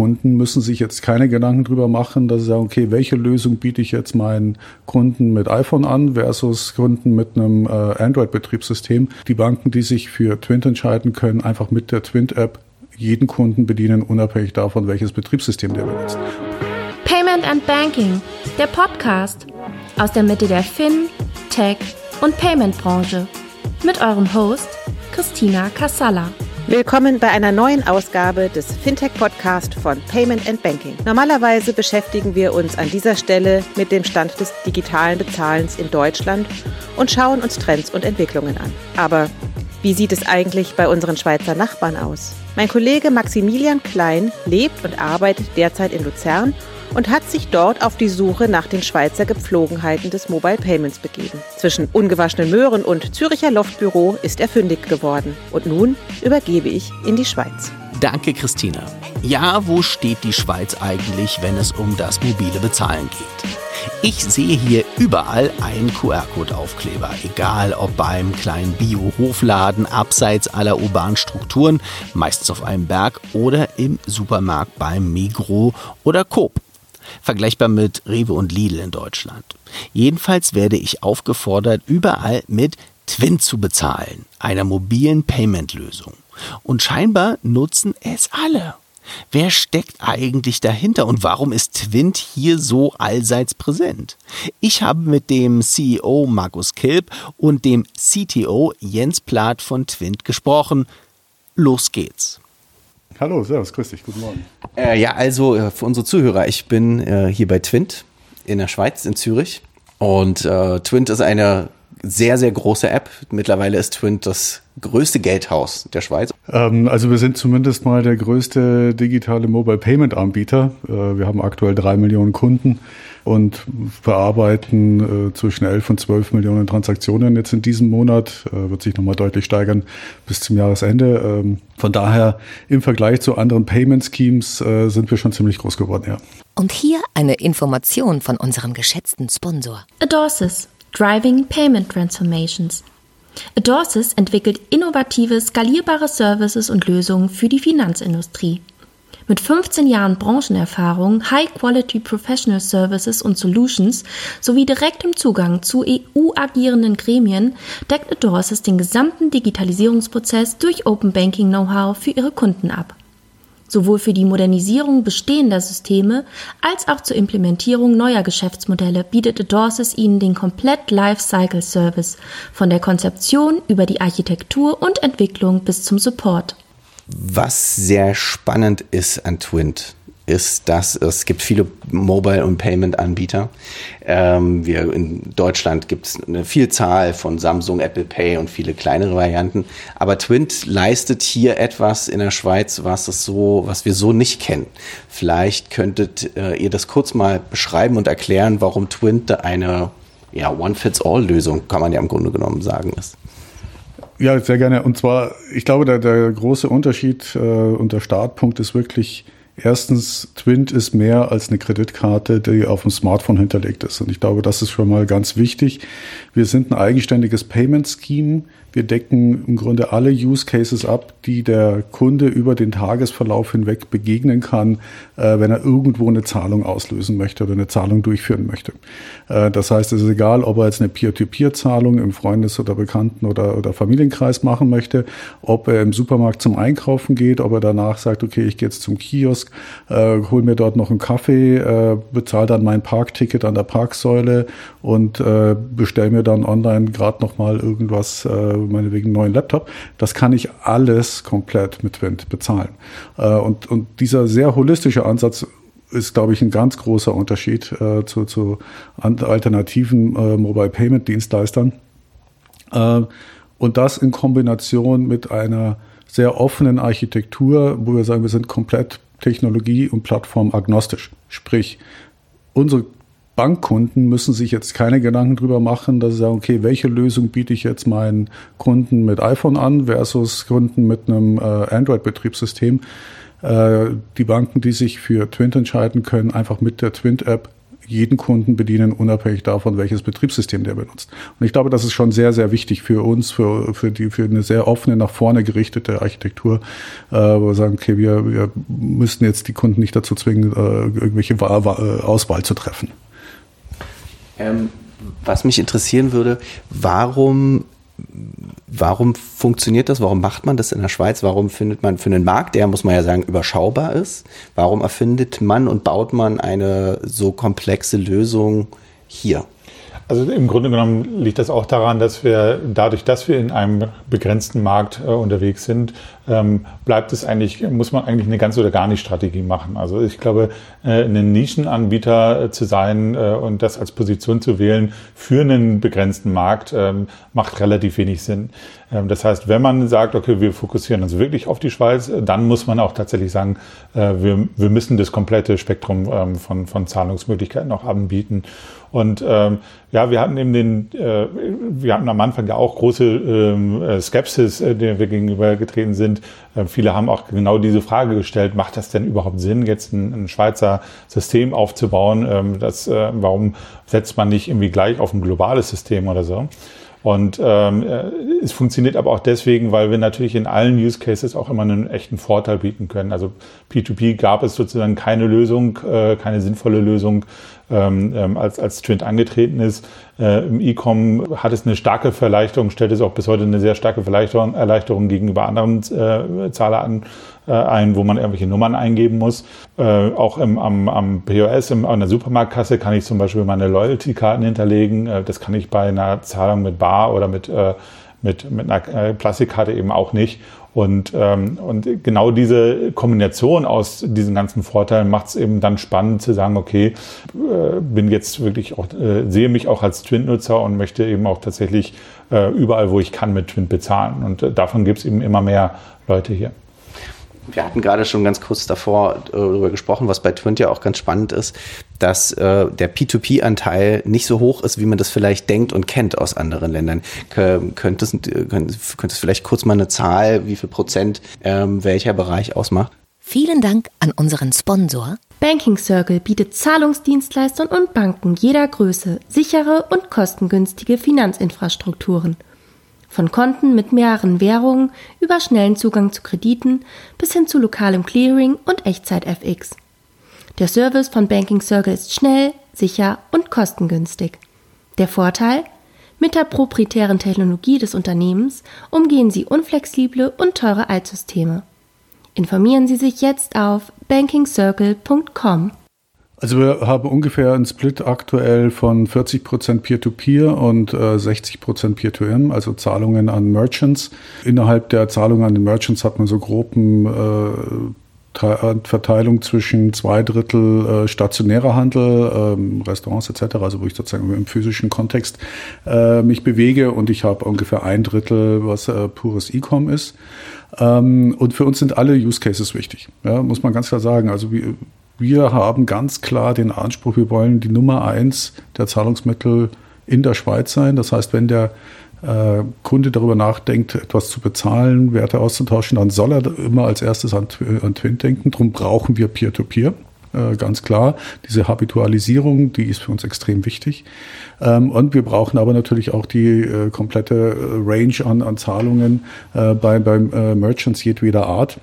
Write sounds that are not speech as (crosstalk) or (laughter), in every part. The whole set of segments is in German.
Bankkunden müssen sich jetzt keine Gedanken drüber machen, dass sie sagen, okay, welche Lösung biete ich jetzt meinen Kunden mit iPhone an versus Kunden mit einem äh, Android-Betriebssystem. Die Banken, die sich für Twint entscheiden, können einfach mit der Twint-App jeden Kunden bedienen, unabhängig davon, welches Betriebssystem der benutzt. Payment and Banking, der Podcast aus der Mitte der Fin, Tech und Payment Branche mit eurem Host Christina Kassala. Willkommen bei einer neuen Ausgabe des Fintech-Podcast von Payment and Banking. Normalerweise beschäftigen wir uns an dieser Stelle mit dem Stand des digitalen Bezahlens in Deutschland und schauen uns Trends und Entwicklungen an. Aber wie sieht es eigentlich bei unseren Schweizer Nachbarn aus? Mein Kollege Maximilian Klein lebt und arbeitet derzeit in Luzern und hat sich dort auf die Suche nach den Schweizer Gepflogenheiten des Mobile Payments begeben. Zwischen ungewaschenen Möhren und Züricher Loftbüro ist er fündig geworden. Und nun übergebe ich in die Schweiz. Danke, Christina. Ja, wo steht die Schweiz eigentlich, wenn es um das mobile Bezahlen geht? Ich sehe hier überall einen QR-Code-Aufkleber, egal ob beim kleinen Bio-Hofladen abseits aller urbanen Strukturen, meistens auf einem Berg, oder im Supermarkt beim Migro oder Coop vergleichbar mit Rewe und Lidl in Deutschland. Jedenfalls werde ich aufgefordert, überall mit Twin zu bezahlen, einer mobilen Payment-Lösung. Und scheinbar nutzen es alle. Wer steckt eigentlich dahinter und warum ist Twint hier so allseits präsent? Ich habe mit dem CEO Markus Kilp und dem CTO Jens Plath von Twint gesprochen. Los geht's. Hallo, servus, grüß dich, guten Morgen. Äh, ja, also äh, für unsere Zuhörer, ich bin äh, hier bei Twint in der Schweiz, in Zürich. Und äh, Twint ist eine sehr, sehr große App. Mittlerweile ist Twint das größte Geldhaus der Schweiz. Ähm, also wir sind zumindest mal der größte digitale Mobile Payment Anbieter. Äh, wir haben aktuell drei Millionen Kunden und bearbeiten äh, zwischen 11 und 12 Millionen Transaktionen jetzt in diesem Monat. Äh, wird sich nochmal deutlich steigern bis zum Jahresende. Ähm, von daher im Vergleich zu anderen Payment Schemes äh, sind wir schon ziemlich groß geworden, ja. Und hier eine Information von unserem geschätzten Sponsor. Adorsis, Driving Payment Transformations. Adorsis entwickelt innovative, skalierbare Services und Lösungen für die Finanzindustrie. Mit 15 Jahren Branchenerfahrung, High-Quality Professional Services und Solutions sowie direktem Zugang zu EU-agierenden Gremien deckt Adorsis den gesamten Digitalisierungsprozess durch Open Banking Know-how für ihre Kunden ab. Sowohl für die Modernisierung bestehender Systeme als auch zur Implementierung neuer Geschäftsmodelle bietet Adorsis ihnen den komplett Lifecycle Service von der Konzeption über die Architektur und Entwicklung bis zum Support. Was sehr spannend ist an Twint, ist, dass es gibt viele Mobile- und Payment-Anbieter. Ähm, wir in Deutschland gibt es eine Vielzahl von Samsung, Apple Pay und viele kleinere Varianten. Aber Twint leistet hier etwas in der Schweiz, was es so, was wir so nicht kennen. Vielleicht könntet äh, ihr das kurz mal beschreiben und erklären, warum Twint eine ja, One-Fits-All-Lösung, kann man ja im Grunde genommen sagen, ist. Ja, sehr gerne. Und zwar, ich glaube, der, der große Unterschied äh, und der Startpunkt ist wirklich, erstens, Twint ist mehr als eine Kreditkarte, die auf dem Smartphone hinterlegt ist. Und ich glaube, das ist schon mal ganz wichtig. Wir sind ein eigenständiges Payment Scheme wir decken im Grunde alle Use Cases ab, die der Kunde über den Tagesverlauf hinweg begegnen kann, äh, wenn er irgendwo eine Zahlung auslösen möchte oder eine Zahlung durchführen möchte. Äh, das heißt, es ist egal, ob er jetzt eine Peer-to-Peer-Zahlung im Freundes- oder Bekannten- oder, oder Familienkreis machen möchte, ob er im Supermarkt zum Einkaufen geht, ob er danach sagt, okay, ich gehe jetzt zum Kiosk, äh, hol mir dort noch einen Kaffee, äh, bezahle dann mein Parkticket an der Parksäule und äh, bestelle mir dann online gerade noch mal irgendwas äh, meinetwegen neuen Laptop, das kann ich alles komplett mit Wind bezahlen. Äh, und, und dieser sehr holistische Ansatz ist, glaube ich, ein ganz großer Unterschied äh, zu, zu alternativen äh, Mobile Payment Dienstleistern. Äh, und das in Kombination mit einer sehr offenen Architektur, wo wir sagen, wir sind komplett technologie- und plattformagnostisch. Sprich, unsere Bankkunden müssen sich jetzt keine Gedanken drüber machen, dass sie sagen, okay, welche Lösung biete ich jetzt meinen Kunden mit iPhone an versus Kunden mit einem äh, Android-Betriebssystem. Äh, die Banken, die sich für Twint entscheiden, können einfach mit der Twint-App jeden Kunden bedienen, unabhängig davon, welches Betriebssystem der benutzt. Und ich glaube, das ist schon sehr, sehr wichtig für uns, für, für, die, für eine sehr offene, nach vorne gerichtete Architektur, äh, wo wir sagen, okay, wir, wir müssen jetzt die Kunden nicht dazu zwingen, äh, irgendwelche äh, Auswahl zu treffen. Ähm, was mich interessieren würde, warum Warum funktioniert das? Warum macht man das in der Schweiz? Warum findet man für einen Markt, der, muss man ja sagen, überschaubar ist, warum erfindet man und baut man eine so komplexe Lösung hier? Also im Grunde genommen liegt das auch daran, dass wir dadurch, dass wir in einem begrenzten Markt äh, unterwegs sind, ähm, bleibt es eigentlich, muss man eigentlich eine ganz oder gar nicht Strategie machen. Also ich glaube, äh, ein Nischenanbieter äh, zu sein äh, und das als Position zu wählen für einen begrenzten Markt ähm, macht relativ wenig Sinn. Ähm, das heißt, wenn man sagt, okay, wir fokussieren uns wirklich auf die Schweiz, äh, dann muss man auch tatsächlich sagen, äh, wir, wir müssen das komplette Spektrum ähm, von, von Zahlungsmöglichkeiten auch anbieten. Und ähm, ja, wir hatten eben den, äh, wir hatten am Anfang ja auch große ähm, äh, Skepsis, äh, der wir gegenübergetreten sind. Äh, viele haben auch genau diese Frage gestellt, macht das denn überhaupt Sinn, jetzt ein, ein Schweizer System aufzubauen? Ähm, das, äh, warum setzt man nicht irgendwie gleich auf ein globales System oder so? Und ähm, äh, es funktioniert aber auch deswegen, weil wir natürlich in allen Use Cases auch immer einen echten Vorteil bieten können. Also P2P gab es sozusagen keine Lösung, äh, keine sinnvolle Lösung, ähm, ähm, als, als Twint angetreten ist. Äh, Im E-Com hat es eine starke Verleichterung, stellt es auch bis heute eine sehr starke Verleichterung, Erleichterung gegenüber anderen äh, Zahler an, äh, ein, wo man irgendwelche Nummern eingeben muss. Äh, auch im, am, am POS, im, an der Supermarktkasse kann ich zum Beispiel meine Loyalty-Karten hinterlegen. Äh, das kann ich bei einer Zahlung mit Bar oder mit, äh, mit, mit einer Plastikkarte eben auch nicht. Und, ähm, und genau diese Kombination aus diesen ganzen Vorteilen macht es eben dann spannend zu sagen, okay, äh, bin jetzt wirklich auch, äh, sehe mich auch als Twin-Nutzer und möchte eben auch tatsächlich äh, überall, wo ich kann, mit Twin bezahlen. Und äh, davon gibt es eben immer mehr Leute hier. Wir hatten gerade schon ganz kurz davor äh, darüber gesprochen, was bei Twint ja auch ganz spannend ist, dass äh, der P2P-Anteil nicht so hoch ist, wie man das vielleicht denkt und kennt aus anderen Ländern. Könntest du könntest vielleicht kurz mal eine Zahl, wie viel Prozent ähm, welcher Bereich ausmacht? Vielen Dank an unseren Sponsor. Banking Circle bietet Zahlungsdienstleistern und Banken jeder Größe sichere und kostengünstige Finanzinfrastrukturen – von Konten mit mehreren Währungen über schnellen Zugang zu Krediten bis hin zu lokalem Clearing und Echtzeit-FX. Der Service von Banking Circle ist schnell, sicher und kostengünstig. Der Vorteil? Mit der proprietären Technologie des Unternehmens umgehen Sie unflexible und teure Altsysteme. Informieren Sie sich jetzt auf bankingcircle.com. Also wir haben ungefähr einen Split aktuell von 40% Peer-to-Peer und äh, 60% Peer-to-M, also Zahlungen an Merchants. Innerhalb der Zahlungen an den Merchants hat man so groben äh, Verteilung zwischen zwei Drittel äh, stationärer Handel, ähm, Restaurants etc., also wo ich sozusagen im physischen Kontext äh, mich bewege und ich habe ungefähr ein Drittel, was äh, pures E-Com ist. Ähm, und für uns sind alle Use Cases wichtig, ja, muss man ganz klar sagen. Also wie, wir haben ganz klar den Anspruch, wir wollen die Nummer eins der Zahlungsmittel in der Schweiz sein. Das heißt, wenn der äh, Kunde darüber nachdenkt, etwas zu bezahlen, Werte auszutauschen, dann soll er immer als erstes an, an Twin denken. Darum brauchen wir Peer-to-Peer. -Peer. Äh, ganz klar. Diese Habitualisierung, die ist für uns extrem wichtig. Ähm, und wir brauchen aber natürlich auch die äh, komplette äh, Range an, an Zahlungen bei, bei Merchants jedweder Art.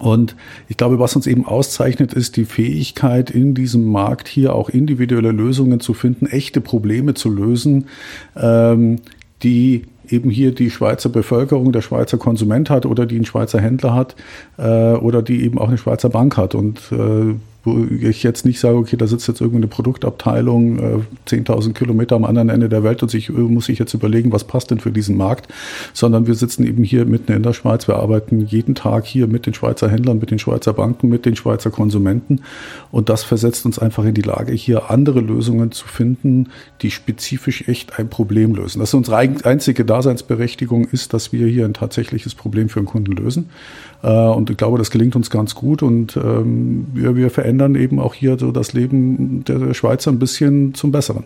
Und ich glaube, was uns eben auszeichnet, ist die Fähigkeit, in diesem Markt hier auch individuelle Lösungen zu finden, echte Probleme zu lösen, ähm, die eben hier die Schweizer Bevölkerung, der Schweizer Konsument hat oder die ein Schweizer Händler hat äh, oder die eben auch eine Schweizer Bank hat. Und äh, wo ich jetzt nicht sage, okay, da sitzt jetzt irgendeine Produktabteilung äh, 10.000 Kilometer am anderen Ende der Welt und sich, muss sich jetzt überlegen, was passt denn für diesen Markt, sondern wir sitzen eben hier mitten in der Schweiz. Wir arbeiten jeden Tag hier mit den Schweizer Händlern, mit den Schweizer Banken, mit den Schweizer Konsumenten und das versetzt uns einfach in die Lage, hier andere Lösungen zu finden, die spezifisch echt ein Problem lösen. Das ist unsere einzige Daseinsberechtigung ist, dass wir hier ein tatsächliches Problem für einen Kunden lösen. Äh, und ich glaube, das gelingt uns ganz gut und ähm, wir, wir verändern eben auch hier so das Leben der Schweizer ein bisschen zum Besseren.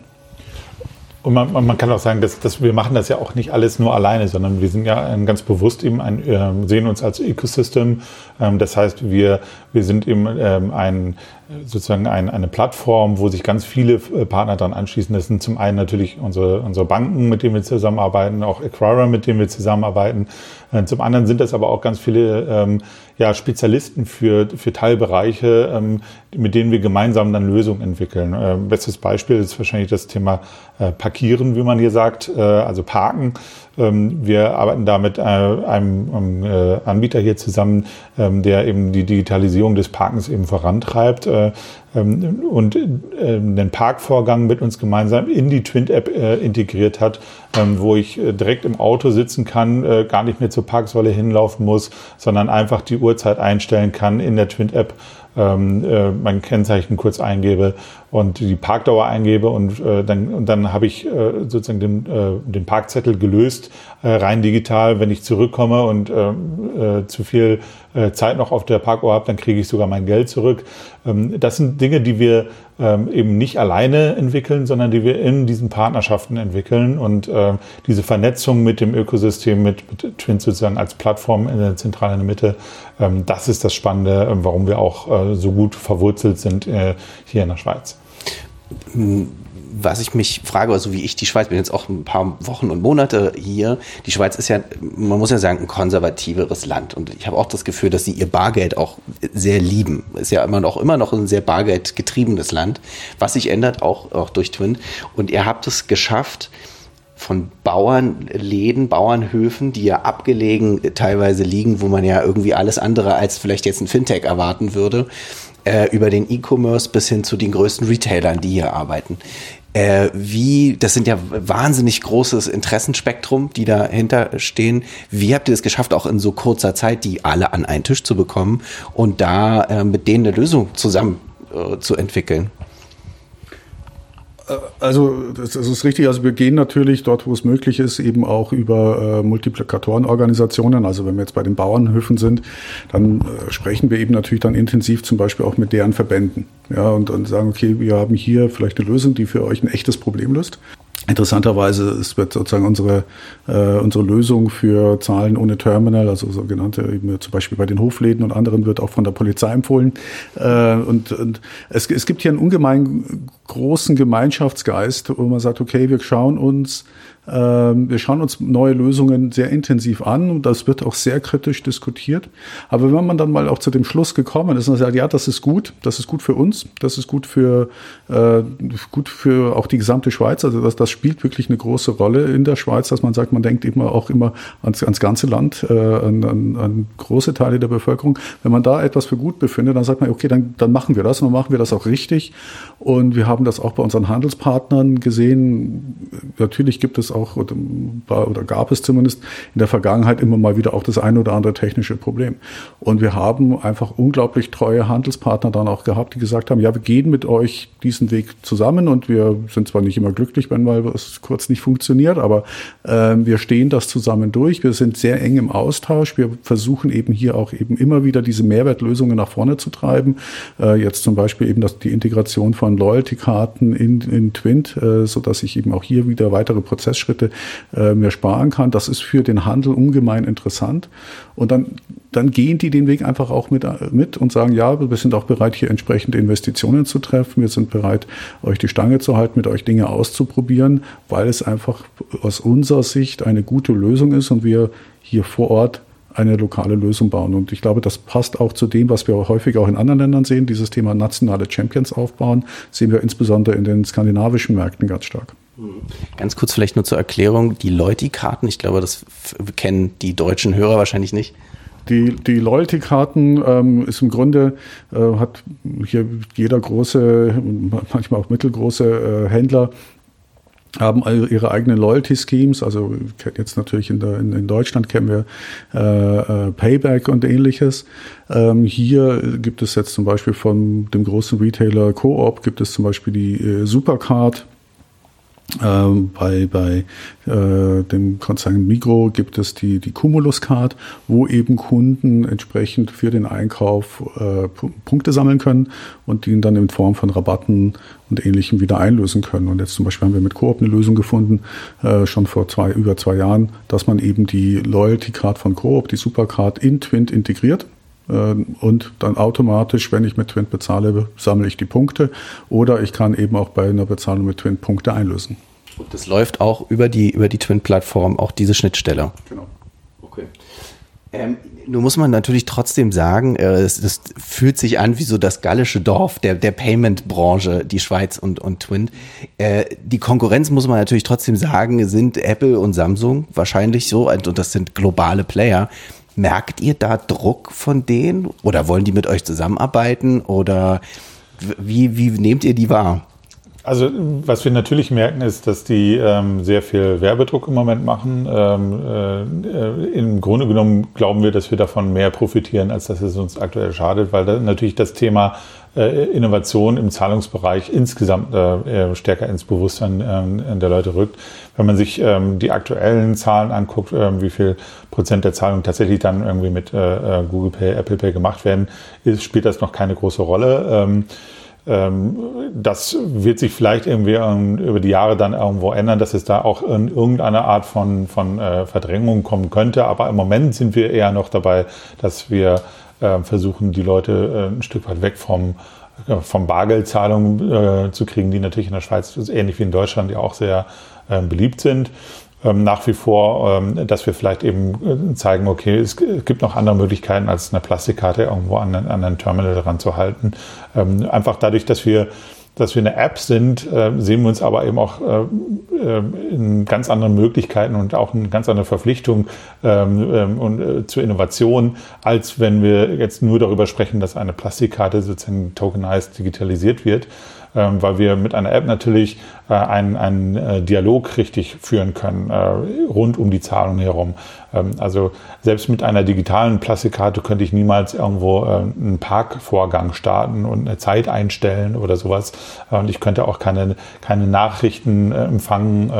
Und man, man, kann auch sagen, dass, dass wir machen das ja auch nicht alles nur alleine, sondern wir sind ja ganz bewusst eben ein, äh, sehen uns als Ecosystem. Ähm, das heißt, wir, wir sind eben ähm, ein, sozusagen ein, eine Plattform, wo sich ganz viele äh, Partner daran anschließen. Das sind zum einen natürlich unsere, unsere Banken, mit denen wir zusammenarbeiten, auch Acquirer, mit denen wir zusammenarbeiten. Äh, zum anderen sind das aber auch ganz viele ähm, ja, Spezialisten für, für Teilbereiche, ähm, mit denen wir gemeinsam dann Lösungen entwickeln. Äh, bestes Beispiel ist wahrscheinlich das Thema äh, Parkieren, wie man hier sagt, äh, also Parken. Ähm, wir arbeiten da mit äh, einem, einem äh, Anbieter hier zusammen, ähm, der eben die Digitalisierung des Parkens eben vorantreibt äh, ähm, und den Parkvorgang mit uns gemeinsam in die Twint-App integriert hat, wo ich direkt im Auto sitzen kann, gar nicht mehr zur Parksäule hinlaufen muss, sondern einfach die Uhrzeit einstellen kann in der Twint-App ähm, äh, mein Kennzeichen kurz eingebe und die Parkdauer eingebe und äh, dann, und dann habe ich äh, sozusagen den, äh, den Parkzettel gelöst, äh, rein digital. Wenn ich zurückkomme und äh, äh, zu viel äh, Zeit noch auf der Parkuhr habe, dann kriege ich sogar mein Geld zurück. Ähm, das sind Dinge, die wir ähm, eben nicht alleine entwickeln, sondern die wir in diesen Partnerschaften entwickeln und äh, diese Vernetzung mit dem Ökosystem, mit, mit Twins sozusagen als Plattform in der zentralen Mitte, ähm, das ist das Spannende, äh, warum wir auch äh, so gut verwurzelt sind äh, hier in der Schweiz was ich mich frage, also wie ich die Schweiz bin jetzt auch ein paar Wochen und Monate hier. Die Schweiz ist ja, man muss ja sagen, ein konservativeres Land. Und ich habe auch das Gefühl, dass sie ihr Bargeld auch sehr lieben. Ist ja immer noch, immer noch ein sehr bargeldgetriebenes Land, was sich ändert, auch, auch durch Twin. Und ihr habt es geschafft, von Bauernläden, Bauernhöfen, die ja abgelegen teilweise liegen, wo man ja irgendwie alles andere als vielleicht jetzt ein Fintech erwarten würde, äh, über den E-Commerce bis hin zu den größten Retailern, die hier arbeiten. Äh, wie, das sind ja wahnsinnig großes Interessenspektrum, die dahinter stehen. Wie habt ihr es geschafft, auch in so kurzer Zeit, die alle an einen Tisch zu bekommen und da äh, mit denen eine Lösung zusammen äh, zu entwickeln? Also das, ist richtig. Also wir gehen natürlich dort, wo es möglich ist, eben auch über äh, Multiplikatorenorganisationen. Also wenn wir jetzt bei den Bauernhöfen sind, dann äh, sprechen wir eben natürlich dann intensiv zum Beispiel auch mit deren Verbänden. Ja, und dann sagen, okay, wir haben hier vielleicht eine Lösung, die für euch ein echtes Problem löst. Interessanterweise es wird sozusagen unsere, äh, unsere Lösung für Zahlen ohne Terminal, also sogenannte eben zum Beispiel bei den Hofläden und anderen wird auch von der Polizei empfohlen. Äh, und und es, es gibt hier einen ungemein großen Gemeinschaftsgeist, wo man sagt, okay, wir schauen uns wir schauen uns neue Lösungen sehr intensiv an und das wird auch sehr kritisch diskutiert. Aber wenn man dann mal auch zu dem Schluss gekommen ist und sagt, ja, das ist gut, das ist gut für uns, das ist gut für, äh, gut für auch die gesamte Schweiz, also das, das spielt wirklich eine große Rolle in der Schweiz, dass man sagt, man denkt immer auch immer ans, ans ganze Land, äh, an, an, an große Teile der Bevölkerung. Wenn man da etwas für gut befindet, dann sagt man, okay, dann, dann machen wir das und dann machen wir das auch richtig. Und wir haben das auch bei unseren Handelspartnern gesehen. Natürlich gibt es auch oder, oder gab es zumindest in der Vergangenheit immer mal wieder auch das eine oder andere technische Problem. Und wir haben einfach unglaublich treue Handelspartner dann auch gehabt, die gesagt haben, ja, wir gehen mit euch diesen Weg zusammen und wir sind zwar nicht immer glücklich, wenn mal was kurz nicht funktioniert, aber äh, wir stehen das zusammen durch. Wir sind sehr eng im Austausch. Wir versuchen eben hier auch eben immer wieder diese Mehrwertlösungen nach vorne zu treiben. Äh, jetzt zum Beispiel eben das, die Integration von Loyalty-Karten in, in Twint, äh, so dass ich eben auch hier wieder weitere Prozessschritte äh, mir sparen kann. Das ist für den Handel ungemein interessant. Und dann, dann gehen die den Weg einfach auch mit, mit und sagen, ja, wir sind auch bereit, hier entsprechende Investitionen zu treffen. Wir sind bereit, euch die Stange zu halten, mit euch Dinge auszuprobieren, weil es einfach aus unserer Sicht eine gute Lösung ist und wir hier vor Ort eine lokale Lösung bauen. Und ich glaube, das passt auch zu dem, was wir häufig auch in anderen Ländern sehen. Dieses Thema nationale Champions aufbauen, sehen wir insbesondere in den skandinavischen Märkten ganz stark. Ganz kurz vielleicht nur zur Erklärung, die Loyalty-Karten, ich glaube, das kennen die deutschen Hörer wahrscheinlich nicht. Die, die Loyalty-Karten ähm, ist im Grunde, äh, hat hier jeder große, manchmal auch mittelgroße äh, Händler haben ihre eigenen Loyalty-Schemes. Also jetzt natürlich in, der, in, Deutschland kennen wir äh, äh, Payback und ähnliches. Ähm, hier gibt es jetzt zum Beispiel von dem großen Retailer Coop gibt es zum Beispiel die äh, Supercard Ähm, bei bei äh, dem Konzern Migro gibt es die, die Cumulus Card, wo eben Kunden entsprechend für den Einkauf äh, Punkte sammeln können und die dann in Form von Rabatten und Ähnlichem wieder einlösen können. Und jetzt zum Beispiel haben wir mit Coop eine Lösung gefunden, äh, schon vor zwei, über zwei Jahren, dass man eben die Loyalty Card von Coop, die Supercard in Twint integriert und dann automatisch, wenn ich mit Twint bezahle, sammle ich die Punkte oder ich kann eben auch bei einer Bezahlung mit Twint Punkte einlösen. Und das läuft auch über die, über die Twint-Plattform, auch diese Schnittstelle. Genau. Okay. Ähm, nun muss man natürlich trotzdem sagen, äh, es, es, fühlt sich an wie so das gallische Dorf der, der Payment-Branche, die Schweiz und, und Twint. Äh, die Konkurrenz, muss man natürlich trotzdem sagen, sind Apple und Samsung wahrscheinlich so, und das sind globale Player. Merkt ihr da Druck von denen oder wollen die mit euch zusammenarbeiten oder wie, wie nehmt ihr die wahr? Also was wir natürlich merken, ist, dass die ähm, sehr viel Werbedruck im Moment machen. Ähm, äh, Im Grunde genommen glauben wir, dass wir davon mehr profitieren, als dass es uns aktuell schadet, weil da natürlich das Thema Innovation im Zahlungsbereich insgesamt äh, stärker ins Bewusstsein äh, der Leute rückt. Wenn man sich ähm, die aktuellen Zahlen anguckt, ähm, wie viel Prozent der Zahlungen tatsächlich dann irgendwie mit äh, äh, Google Pay, Apple Pay gemacht werden, spielt das noch keine große Rolle. Ähm, ähm, das wird sich vielleicht irgendwie ähm, über die Jahre dann irgendwo ändern, dass es da auch in irgendeine Art von, von äh, Verdrängung kommen könnte. Aber im Moment sind wir eher noch dabei, dass wir äh, versuchen, die Leute äh, ein Stück weit weg vom, vom Bargeldzahlungen zu kriegen, die natürlich in der Schweiz ähnlich wie in Deutschland ja auch sehr beliebt sind. Ähm, nach wie vor, ähm, dass wir vielleicht eben äh, zeigen, okay, es gibt noch andere Möglichkeiten, als eine Plastikkarte irgendwo an, an ein Terminal ranzuhalten. Ähm, einfach dadurch, dass wir dass wir eine App sind, äh, sehen wir uns aber eben auch äh, in ganz anderen Möglichkeiten und auch in ganz andere Verpflichtung und zur Innovation, als wenn wir jetzt nur darüber sprechen, dass eine Plastikkarte sozusagen tokenized digitalisiert wird. Ähm, weil wir mit einer App natürlich äh, einen, einen äh, Dialog richtig führen können, äh, rund um die Zahlung herum. Ähm, also selbst mit einer digitalen Plastikkarte könnte ich niemals irgendwo einen Parkvorgang starten und eine Zeit einstellen oder sowas. Und ich könnte auch keine, keine Nachrichten empfangen,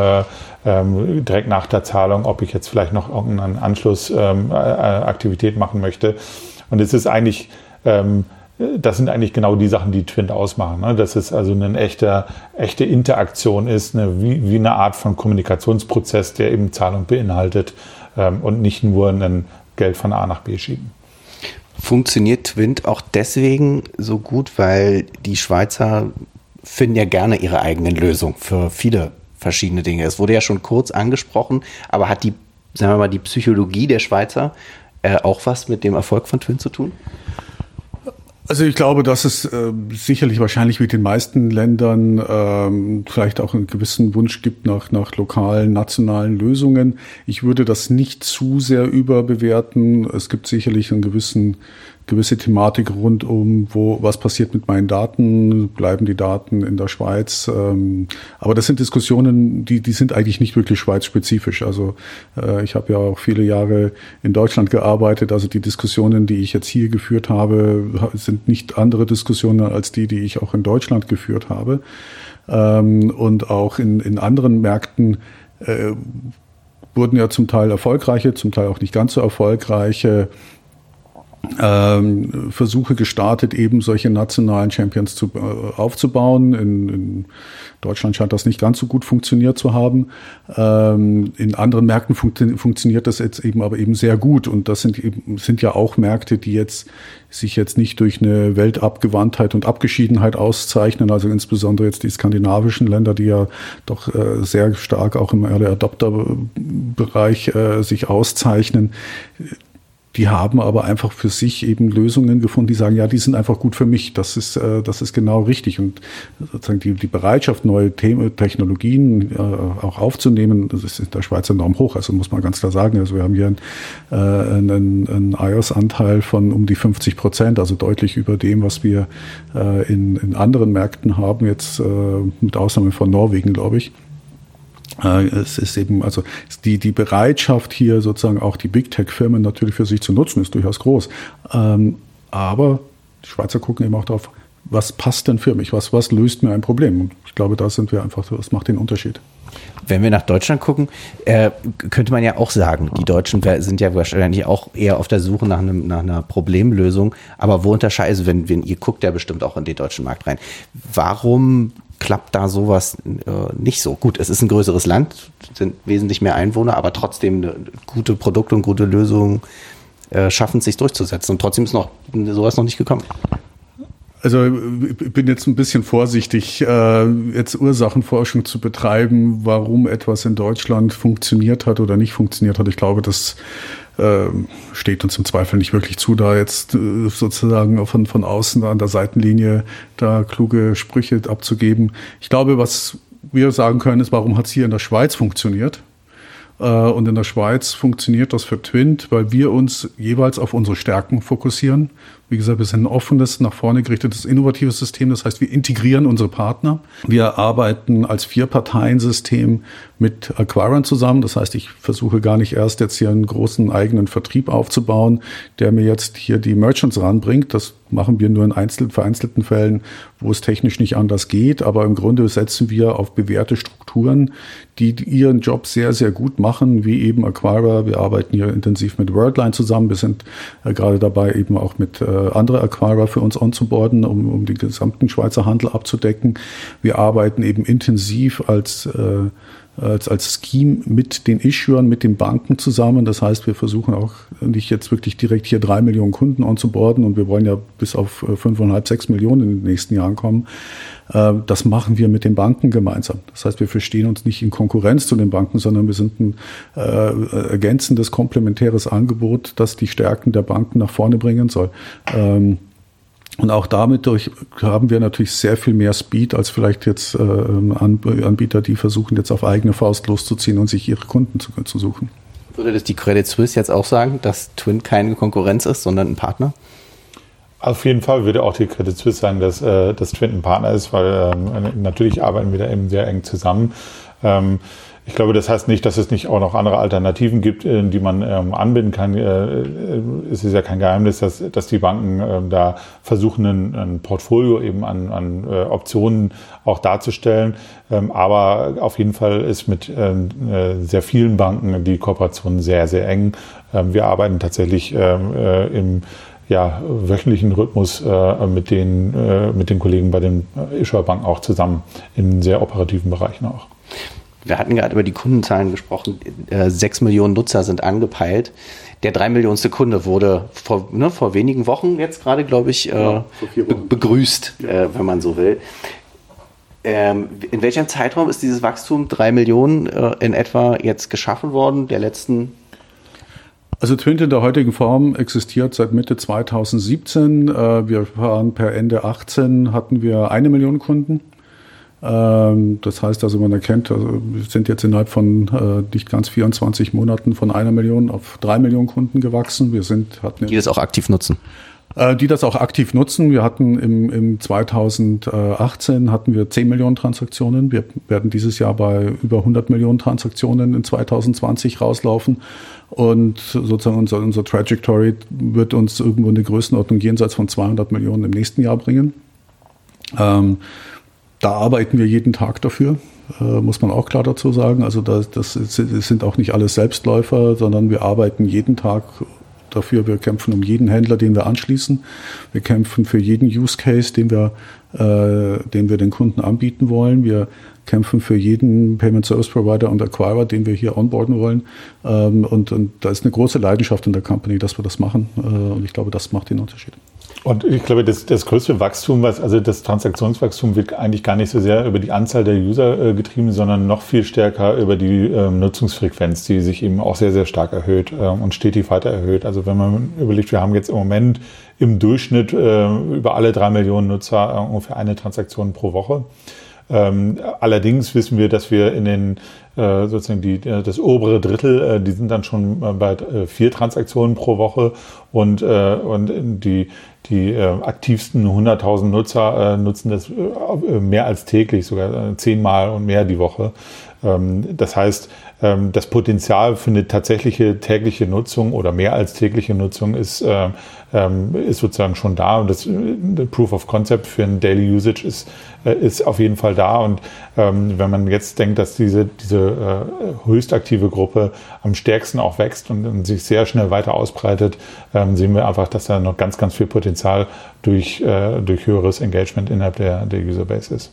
ähm, direkt nach der Zahlung, ob ich jetzt vielleicht noch irgendeine Anschlussaktivität machen möchte. Und es ist eigentlich das sind eigentlich genau die Sachen, die Twint ausmachen. Ne? Dass es also eine echte, echte Interaktion ist, eine, wie, wie eine Art von Kommunikationsprozess, der eben Zahlung beinhaltet ähm, und nicht nur ein Geld von A nach B schieben. Funktioniert Twint auch deswegen so gut, weil die Schweizer finden ja gerne ihre eigenen Lösungen für viele verschiedene Dinge. Es wurde ja schon kurz angesprochen, aber hat die, sagen wir mal, die Psychologie der Schweizer äh, auch was mit dem Erfolg von Twint zu tun? Also ich glaube, dass es äh, sicherlich wahrscheinlich wie den meisten Ländern ähm, vielleicht auch einen gewissen Wunsch gibt nach, nach lokalen, nationalen Lösungen. Ich würde das nicht zu sehr überbewerten. Es gibt sicherlich einen gewissen gewisse Thematik rund um, wo, was passiert mit meinen Daten, bleiben die Daten in der Schweiz. Ähm, aber das sind Diskussionen, die, die sind eigentlich nicht wirklich schweizspezifisch. Also äh, ich habe ja auch viele Jahre in Deutschland gearbeitet. Also die Diskussionen, die ich jetzt hier geführt habe, sind nicht andere Diskussionen als die, die ich auch in Deutschland geführt habe. Ähm, und auch in, in anderen Märkten äh, wurden ja zum Teil erfolgreiche, zum Teil auch nicht ganz so erfolgreiche ähm, Versuche gestartet, eben solche nationalen Champions zu, äh, aufzubauen. In, in, Deutschland scheint das nicht ganz so gut funktioniert zu haben. Ähm, in anderen Märkten funktio funktioniert das jetzt eben aber eben sehr gut. Und das sind eben, sind ja auch Märkte, die jetzt sich jetzt nicht durch eine Weltabgewandtheit und Abgeschiedenheit auszeichnen. Also insbesondere jetzt die skandinavischen Länder, die ja doch äh, sehr stark auch im Early Adopter Bereich äh, sich auszeichnen die haben aber einfach für sich eben Lösungen gefunden, die sagen, ja, die sind einfach gut für mich. Das ist, äh, das ist genau richtig. Und sozusagen die, die Bereitschaft, neue Themen, Technologien äh, auch aufzunehmen, das ist in der Schweiz enorm hoch. Also muss man ganz klar sagen. Also wir haben hier äh, einen, einen iOS-Anteil von um die 50 Prozent, also deutlich über dem, was wir äh, in, in anderen Märkten haben, jetzt äh, mit Ausnahme von Norwegen, glaube ich. Äh, es ist eben, also die, die Bereitschaft hier sozusagen auch die Big Tech-Firmen natürlich für sich zu nutzen, ist durchaus groß. Ähm, aber die Schweizer gucken eben auch darauf, was passt denn für mich? Was, was löst mir ein Problem? Und ich glaube, da sind wir einfach, das macht den Unterschied. Wenn wir nach Deutschland gucken, äh, könnte man ja auch sagen, die Deutschen sind ja wahrscheinlich auch eher auf der Suche nach, einem, nach einer Problemlösung. Aber wo unterscheidet, also wenn, wenn ihr guckt ja bestimmt auch in den deutschen Markt rein. Warum klappt da sowas äh, nicht so? Gut, es ist ein größeres Land, sind wesentlich mehr Einwohner, aber trotzdem gute Produkte und gute Lösungen äh, schaffen es sich durchzusetzen. Und trotzdem ist noch sowas noch nicht gekommen. Also ich bin jetzt ein bisschen vorsichtig, äh, jetzt Ursachenforschung zu betreiben, warum etwas in Deutschland funktioniert hat oder nicht funktioniert hat. Ich glaube, das äh, steht uns im Zweifel nicht wirklich zu, da jetzt äh, sozusagen von, von außen an der Seitenlinie da kluge Sprüche abzugeben. Ich glaube, was wir sagen können, ist, warum hat es hier in der Schweiz funktioniert? Äh, und in der Schweiz funktioniert das für Twint, weil wir uns jeweils auf unsere Stärken fokussieren. Wie gesagt, wir sind ein offenes, nach vorne gerichtetes, innovatives System. Das heißt, wir integrieren unsere Partner. Wir arbeiten als Vier-Parteien-System mit Acquirern zusammen. Das heißt, ich versuche gar nicht erst jetzt hier einen großen eigenen Vertrieb aufzubauen, der mir jetzt hier die Merchants ranbringt. Das machen wir nur in einzelnen, vereinzelten Fällen, wo es technisch nicht anders geht. Aber im Grunde setzen wir auf bewährte Strukturen, die ihren Job sehr, sehr gut machen, wie eben Acquirer. Wir arbeiten hier intensiv mit Worldline zusammen. Wir sind äh, gerade dabei, eben auch mit äh, andere Acquirer für uns onzuboarden, um, um den gesamten Schweizer Handel abzudecken. Wir arbeiten eben intensiv als äh, als, als Scheme mit den Issuern, mit den Banken zusammen. Das heißt, wir versuchen auch nicht jetzt wirklich direkt hier drei Millionen Kunden onzuboarden und wir wollen ja bis auf fünfeinhalb, sechs Millionen in den nächsten Jahren kommen. Äh, das machen wir mit den Banken gemeinsam. Das heißt, wir verstehen uns nicht in Konkurrenz zu den Banken, sondern wir sind ein äh, ergänzendes, komplementäres Angebot, das die Stärken der Banken nach vorne bringen soll. Ähm, und auch damit durch haben wir natürlich sehr viel mehr Speed als vielleicht jetzt äh, Anbieter, die versuchen jetzt auf eigene Faust loszuziehen und sich ihre Kunden zu, zu suchen. Würde das die Credit Suisse jetzt auch sagen, dass Twin keine Konkurrenz ist, sondern ein Partner? Auf jeden Fall würde auch die Credit Suisse sagen, dass, äh, dass Twin ein Partner ist, weil ähm, natürlich arbeiten wir da eben sehr eng zusammen. Ähm, ich glaube, das heißt nicht, dass es nicht auch noch andere Alternativen gibt, äh, die man ähm, anbinden kann. Äh, äh, es ist ja kein Geheimnis, dass, dass die Banken äh, da versuchen, ein, Portfolio eben an, an Optionen auch darzustellen. Ähm, aber auf jeden Fall ist mit ähm, sehr vielen Banken die Kooperation sehr, sehr eng. Ähm, wir arbeiten tatsächlich ähm, im ja, wöchentlichen Rhythmus äh, mit, den, äh, mit den Kollegen bei den Issuer-Banken auch zusammen in sehr operativen Bereichen auch. Wir hatten gerade über die Kundenzahlen gesprochen. Äh, sechs Millionen Nutzer sind angepeilt. Der drei Millionenste Kunde wurde vor, ne, vor wenigen Wochen jetzt gerade, glaube ich, äh, ja, be begrüßt, äh, wenn man so will. Ähm, in welchem Zeitraum ist dieses Wachstum drei Millionen äh, in etwa jetzt geschaffen worden? Der letzten also Twint in der heutigen Form existiert seit Mitte 2017. Äh, wir waren per Ende 18 hatten wir eine Million Kunden. Ähm, das heißt also, man erkennt, also wir sind jetzt innerhalb von äh, nicht ganz 24 Monaten von einer Million auf drei Millionen Kunden gewachsen. Wir sind, hatten die das auch aktiv nutzen. Äh, die das auch aktiv nutzen. Wir hatten im, im 2018 hatten wir 10 Millionen Transaktionen. Wir werden dieses Jahr bei über 100 Millionen Transaktionen in 2020 rauslaufen. Und sozusagen unser, unser Trajectory wird uns irgendwo eine Größenordnung jenseits von 200 Millionen im nächsten Jahr bringen. Ähm, da arbeiten wir jeden Tag dafür, äh, muss man auch klar dazu sagen. Also das, das sind auch nicht alles Selbstläufer, sondern wir arbeiten jeden Tag dafür. Wir kämpfen um jeden Händler, den wir anschließen. Wir kämpfen für jeden Use Case, den wir, äh, den wir den Kunden anbieten wollen. Wir kämpfen für jeden Payment Service Provider und Acquirer, den wir hier onboarden wollen. Ähm, und, und da ist eine große Leidenschaft in der Company, dass wir das machen. Äh, und ich glaube, das macht den Unterschied. Und ich glaube, das, das größte Wachstum, was, also das Transaktionswachstum wird eigentlich gar nicht so sehr über die Anzahl der User äh, getrieben, sondern noch viel stärker über die ähm, Nutzungsfrequenz, die sich eben auch sehr, sehr stark erhöht ähm, und stetig weiter erhöht. Also wenn man überlegt, wir haben jetzt im Moment im Durchschnitt äh, über alle drei Millionen Nutzer äh, ungefähr eine Transaktion pro Woche. Ähm, allerdings wissen wir, dass wir in den äh, sozusagen die, äh, das obere Drittel, äh, die sind dann schon äh, bei äh, vier Transaktionen pro Woche und, äh, und die, die äh, aktivsten 100.000 Nutzer äh, nutzen das äh, mehr als täglich, sogar äh, zehnmal und mehr die Woche. Ähm, das heißt, ähm, das Potenzial für eine tatsächliche tägliche Nutzung oder mehr als tägliche Nutzung ist, äh, ähm, ist sozusagen schon da und das, das Proof of Concept für ein Daily Usage ist, äh, ist auf jeden Fall da und ähm, wenn man jetzt denkt, dass diese, diese äh, höchstaktive Gruppe am stärksten auch wächst und, und sich sehr schnell weiter ausbreitet, ähm, sehen wir einfach, dass da noch ganz, ganz viel Potenzial durch, äh, durch höheres Engagement innerhalb der, der Userbase ist.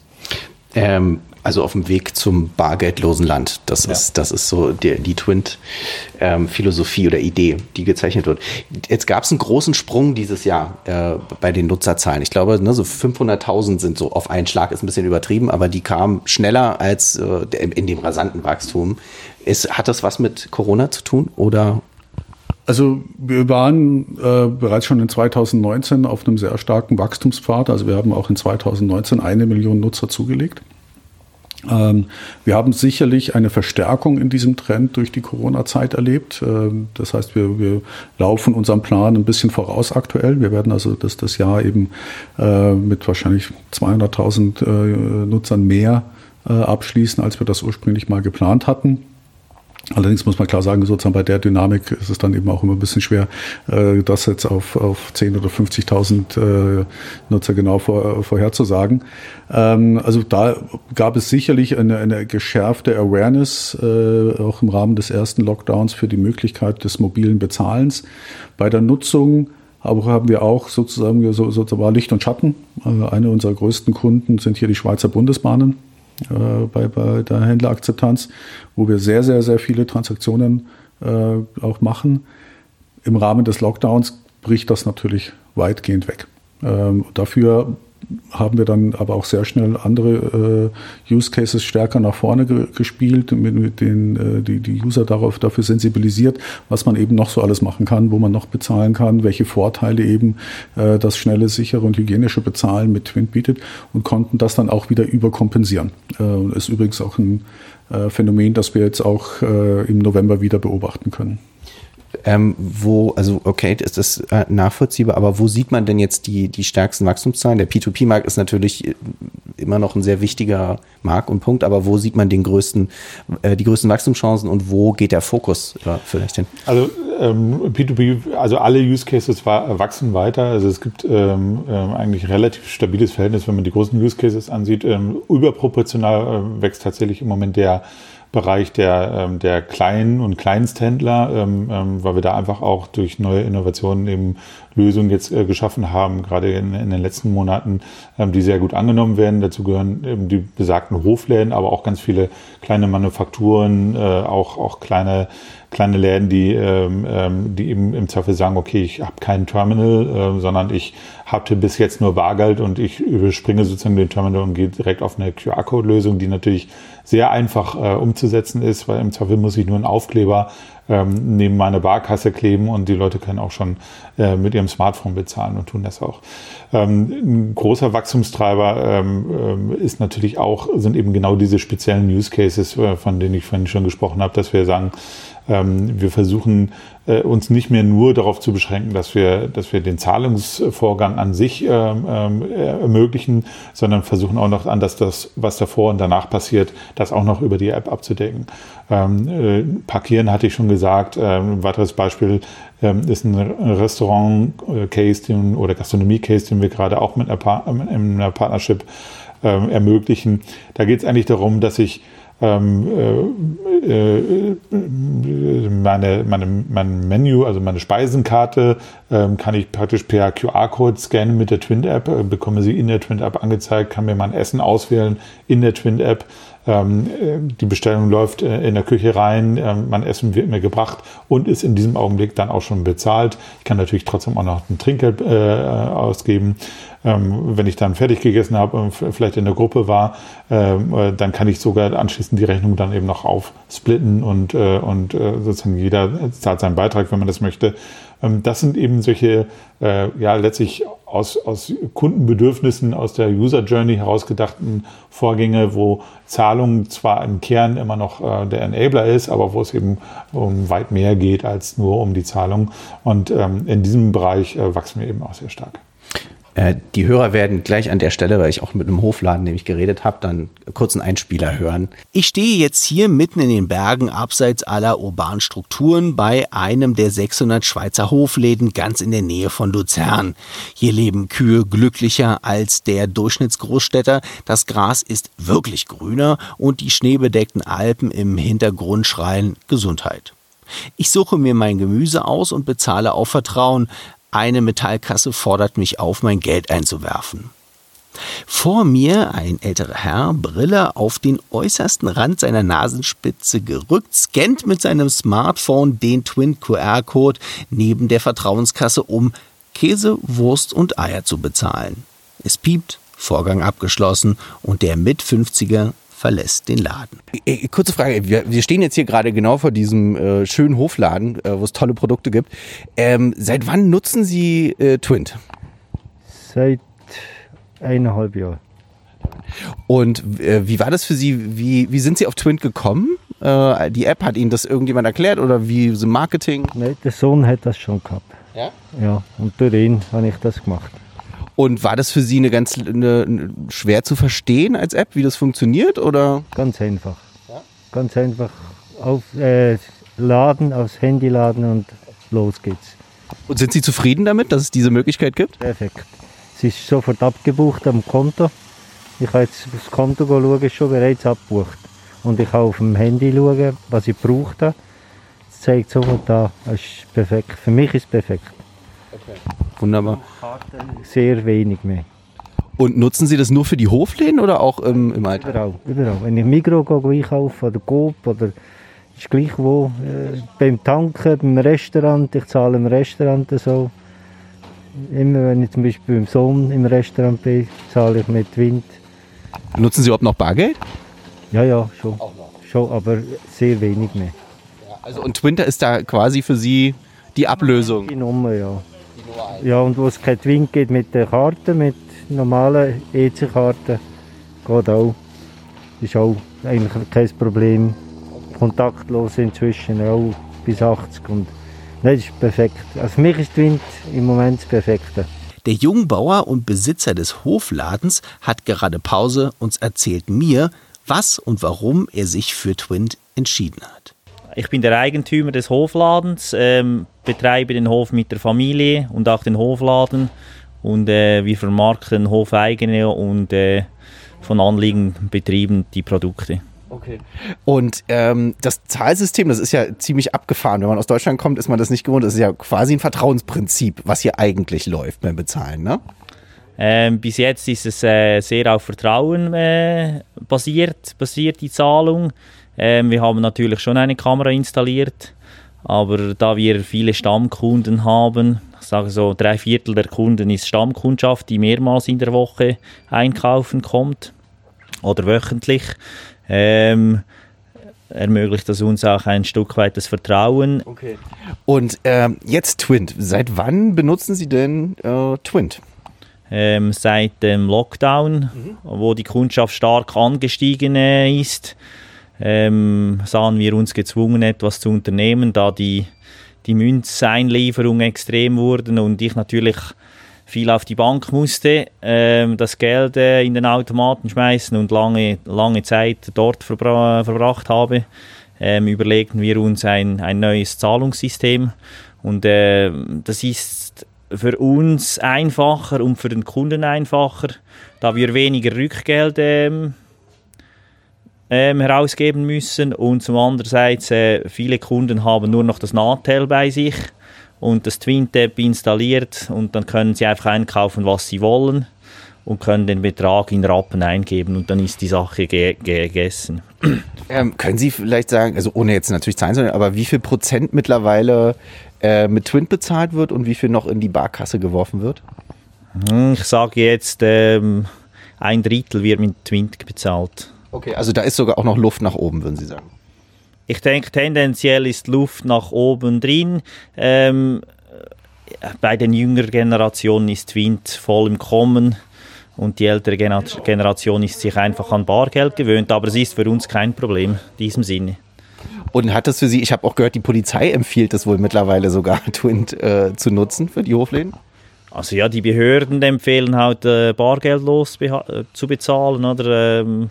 Ähm, also auf dem Weg zum bargeldlosen Land. Das ja. ist, das ist so die, die Twint-Philosophie ähm, oder Idee, die gezeichnet wird. Jetzt gab es einen großen Sprung dieses Jahr äh, bei den Nutzerzahlen. Ich glaube, ne, so 500.000 sind so auf einen Schlag, ist ein bisschen übertrieben, aber die kamen schneller als äh, in dem rasanten Wachstum. Ist, hat das was mit Corona zu tun oder also wir waren äh, bereits schon in 2019 auf einem sehr starken Wachstumspfad. Also wir haben auch in 2019 eine Million Nutzer zugelegt. Ähm, wir haben sicherlich eine Verstärkung in diesem Trend durch die Corona-Zeit erlebt. Ähm, das heißt, wir, wir laufen unserem Plan ein bisschen voraus aktuell. Wir werden also das, das Jahr eben äh, mit wahrscheinlich 200.000 äh, Nutzern mehr äh, abschließen, als wir das ursprünglich mal geplant hatten. Allerdings muss man klar sagen, sozusagen bei der Dynamik ist es dann eben auch immer ein bisschen schwer, äh, das jetzt auf, auf 10.000 oder 50.000 äh, Nutzer genau vor, vorherzusagen. Ähm, also da gab es sicherlich eine, eine geschärfte Awareness, äh, auch im Rahmen des ersten Lockdowns für die Möglichkeit des mobilen Bezahlens. Bei der Nutzung aber haben wir auch sozusagen so, sozusagen Licht und Schatten. Eine unserer größten Kunden sind hier die Schweizer Bundesbahnen äh, bei, bei der Händlerakzeptanz, wo wir sehr, sehr, sehr viele Transaktionen äh, auch machen. Im Rahmen des Lockdowns bricht das natürlich weitgehend weg. Ähm, dafür haben wir dann aber auch sehr schnell andere äh, Use Cases stärker nach vorne ge gespielt, mit, mit den äh, die, die User darauf dafür sensibilisiert, was man eben noch so alles machen kann, wo man noch bezahlen kann, welche Vorteile eben äh, das schnelle, sichere und hygienische Bezahlen mit Twint bietet und konnten das dann auch wieder überkompensieren. Äh, ist übrigens auch ein äh, Phänomen, das wir jetzt auch äh, im November wieder beobachten können ähm, wo, also okay, ist das äh, nachvollziehbar, aber wo sieht man denn jetzt die, die stärksten Wachstumszahlen? Der P2P-Markt ist natürlich äh, immer noch ein sehr wichtiger Markt und Punkt, aber wo sieht man den größten, äh, die größten Wachstumschancen und wo geht der Fokus äh, vielleicht hin? Also ähm, P2P, also alle Use Cases wachsen weiter. Also es gibt ähm, ähm, eigentlich relativ stabiles Verhältnis, wenn man die großen Use Cases ansieht. Ähm, überproportional äh, wächst tatsächlich im Moment der Bereich der, ähm, der kleinen und Kleinsthändler, ähm, ähm, weil wir da einfach auch durch neue Innovationen eben Lösungen jetzt äh, geschaffen haben, gerade in, in den letzten Monaten, ähm, die sehr gut angenommen werden. Dazu gehören eben die besagten Hofläden, aber auch ganz viele kleine Manufakturen, äh, auch, auch kleine kleine Läden, die, ähm, ähm, die eben im Zweifel sagen, okay, ich habe kein Terminal, äh, sondern ich hatte bis jetzt nur Bargeld und ich überspringe sozusagen den Terminal und gehe direkt auf eine QR-Code-Lösung, die natürlich sehr einfach äh, umzusetzen ist, weil im Zweifel muss ich nur einen Aufkleber ähm, neben meine Barkasse kleben und die Leute können auch schon äh, mit ihrem Smartphone bezahlen und tun das auch. Ähm, ein großer Wachstumstreiber ähm, ähm ist natürlich auch, sind eben genau diese speziellen Use Cases, äh, von denen ich vorhin schon gesprochen habe, dass wir sagen, ähm, wir versuchen äh, uns nicht mehr nur darauf zu beschränken, dass wir, dass wir den Zahlungsvorgang an sich ähm, ähm, ermöglichen, sondern versuchen auch noch an, dass das, was davor und danach passiert, das auch noch über die App abzudecken. Ähm, äh, Parkieren hatte ich schon gesagt. Ähm, ein weiteres Beispiel ähm, ist ein Restaurant-Case oder Gastronomie-Case, den wir gerade auch mit einer, pa in einer Partnership ähm, ermöglichen. Da geht es eigentlich darum, dass ich ähm, äh, äh, meine, meine, mein Menü, also meine Speisenkarte, ähm, kann ich praktisch per QR-Code scannen mit der Twin-App, äh, bekomme sie in der Twin-App angezeigt, kann mir mein Essen auswählen in der Twin-App. Ähm, äh, die Bestellung läuft äh, in der Küche rein, ähm, mein Essen wird mir gebracht und ist in diesem Augenblick dann auch schon bezahlt. Ich kann natürlich trotzdem auch noch ein Trinkgeld äh, ausgeben. Ähm, wenn ich dann fertig gegessen habe und vielleicht in der Gruppe war, ähm, äh, dann kann ich sogar anschließend die Rechnung dann eben noch aufsplitten und, äh, und äh, sozusagen jeder zahlt seinen Beitrag, wenn man das möchte. Ähm, das sind eben solche, äh, ja, letztlich aus, aus Kundenbedürfnissen, aus der User Journey herausgedachten Vorgänge, wo Zahlung zwar im Kern immer noch äh, der Enabler ist, aber wo es eben um weit mehr geht als nur um die Zahlung. Und ähm, in diesem Bereich äh, wachsen wir eben auch sehr stark. Äh, die Hörer werden gleich an der Stelle, weil ich auch mit einem Hofladen nämlich geredet habe, dann kurz einen Einspieler hören. Ich stehe jetzt hier mitten in den Bergen abseits aller urbanen Strukturen bei einem der 600 Schweizer Hofläden ganz in der Nähe von Luzern. Hier leben Kühe glücklicher als der Durchschnittsgroßstädter. Das Gras ist wirklich grüner und die schneebedeckten Alpen im Hintergrund schreien Gesundheit. Ich suche mir mein Gemüse aus und bezahle auf Vertrauen. Eine Metallkasse fordert mich auf, mein Geld einzuwerfen. Vor mir ein älterer Herr, Brille auf den äußersten Rand seiner Nasenspitze gerückt, scannt mit seinem Smartphone den Twin QR-Code neben der Vertrauenskasse, um Käse, Wurst und Eier zu bezahlen. Es piept, Vorgang abgeschlossen und der Mit-50er verlässt den Laden. Äh, kurze Frage, wir, wir stehen jetzt hier gerade genau vor diesem äh, schönen Hofladen, äh, wo es tolle Produkte gibt. Ähm, seit wann nutzen Sie äh, Twint? Seit eineinhalb Jahren. Und äh, wie war das für Sie? Wie, wie sind Sie auf Twint gekommen? Äh, die App, hat Ihnen das irgendjemand erklärt oder wie so Marketing? Nein, der Sohn hat das schon gehabt. Ja? Ja, und durch ihn habe ich das gemacht. Und war das für Sie eine ganz eine, schwer zu verstehen als App, wie das funktioniert? Oder? Ganz einfach. Ja? Ganz einfach auf äh, laden, aufs Handy laden und los geht's. Und sind Sie zufrieden damit, dass es diese Möglichkeit gibt? Perfekt. Es ist sofort abgebucht am Konto. Ich habe jetzt aufs Konto schauen, ist schon bereits abgebucht. Und ich kann auf dem Handy schauen, was ich brauche. Es zeigt sofort da. Es ist perfekt. Für mich ist es perfekt. Okay. Wunderbar. Sehr wenig mehr. Und nutzen Sie das nur für die Hofläden oder auch im, im Alltag? Überall, überall. Wenn ich Migros gehe einkaufen oder Coop oder ist gleich wo, äh, beim Tanken, beim Restaurant, ich zahle im Restaurant so. Immer wenn ich zum Beispiel beim Sohn im Restaurant bin, zahle ich mit Wind. Nutzen Sie überhaupt noch Bargeld? Ja, ja, schon. Schon, aber sehr wenig mehr. Also und Twinter ist da quasi für Sie die Ablösung? Die Nummer, ja. Ja, und wo es kein Twin geht mit der Karte, mit normalen EC-Karten, geht auch. Ist auch eigentlich kein Problem. Kontaktlos inzwischen auch bis 80 und Nein, das ist perfekt. Also für mich ist Twint im Moment das Perfekte. Der Jungbauer und Besitzer des Hofladens hat gerade Pause und erzählt mir, was und warum er sich für Twint entschieden hat. Ich bin der Eigentümer des Hofladens, ähm, betreibe den Hof mit der Familie und auch den Hofladen und äh, wir vermarkten hofeigene und äh, von anliegenden Betrieben die Produkte. Okay. Und ähm, das Zahlsystem, das ist ja ziemlich abgefahren. Wenn man aus Deutschland kommt, ist man das nicht gewohnt. Das ist ja quasi ein Vertrauensprinzip, was hier eigentlich läuft beim Bezahlen, ne? Ähm, bis jetzt ist es äh, sehr auf Vertrauen äh, basiert, basiert die Zahlung. Ähm, wir haben natürlich schon eine Kamera installiert, aber da wir viele Stammkunden haben, ich sage so drei Viertel der Kunden ist Stammkundschaft, die mehrmals in der Woche einkaufen kommt oder wöchentlich, ähm, ermöglicht das uns auch ein Stück weit das Vertrauen. Okay. Und ähm, jetzt Twint. Seit wann benutzen Sie denn äh, Twint? Ähm, seit dem Lockdown, mhm. wo die Kundschaft stark angestiegen äh, ist ähm, sahen wir uns gezwungen, etwas zu unternehmen, da die, die Münzeinlieferungen extrem wurden und ich natürlich viel auf die Bank musste, ähm, das Geld äh, in den Automaten schmeißen und lange, lange Zeit dort verbra verbracht habe, ähm, überlegten wir uns ein, ein neues Zahlungssystem und äh, das ist für uns einfacher und für den Kunden einfacher, da wir weniger Rückgeld ähm, ähm, herausgeben müssen und zum andererseits äh, viele Kunden haben nur noch das Natel bei sich und das Twin-Tab installiert und dann können sie einfach einkaufen, was sie wollen und können den Betrag in Rappen eingeben und dann ist die Sache ge gegessen. (clears throat) Ähm, können Sie vielleicht sagen, also ohne jetzt natürlich Zahlen, sondern aber wie viel Prozent mittlerweile äh, mit Twint bezahlt wird und wie viel noch in die Barkasse geworfen wird? Hm, ich sage jetzt, ähm, ein Drittel wird mit Twint bezahlt. Okay, also da ist sogar auch noch Luft nach oben, würden Sie sagen? Ich denke, tendenziell ist Luft nach oben drin. Ähm, bei den jüngeren Generationen ist Wind voll im Kommen und die ältere Generation ist sich einfach an Bargeld gewöhnt, aber es ist für uns kein Problem in diesem Sinne. Und hat das für Sie, ich habe auch gehört, die Polizei empfiehlt es wohl mittlerweile sogar, (laughs) Twint äh, zu nutzen für die Hofläden? Also ja, die Behörden empfehlen halt äh, bargeldlos äh, zu bezahlen, oder? Ähm,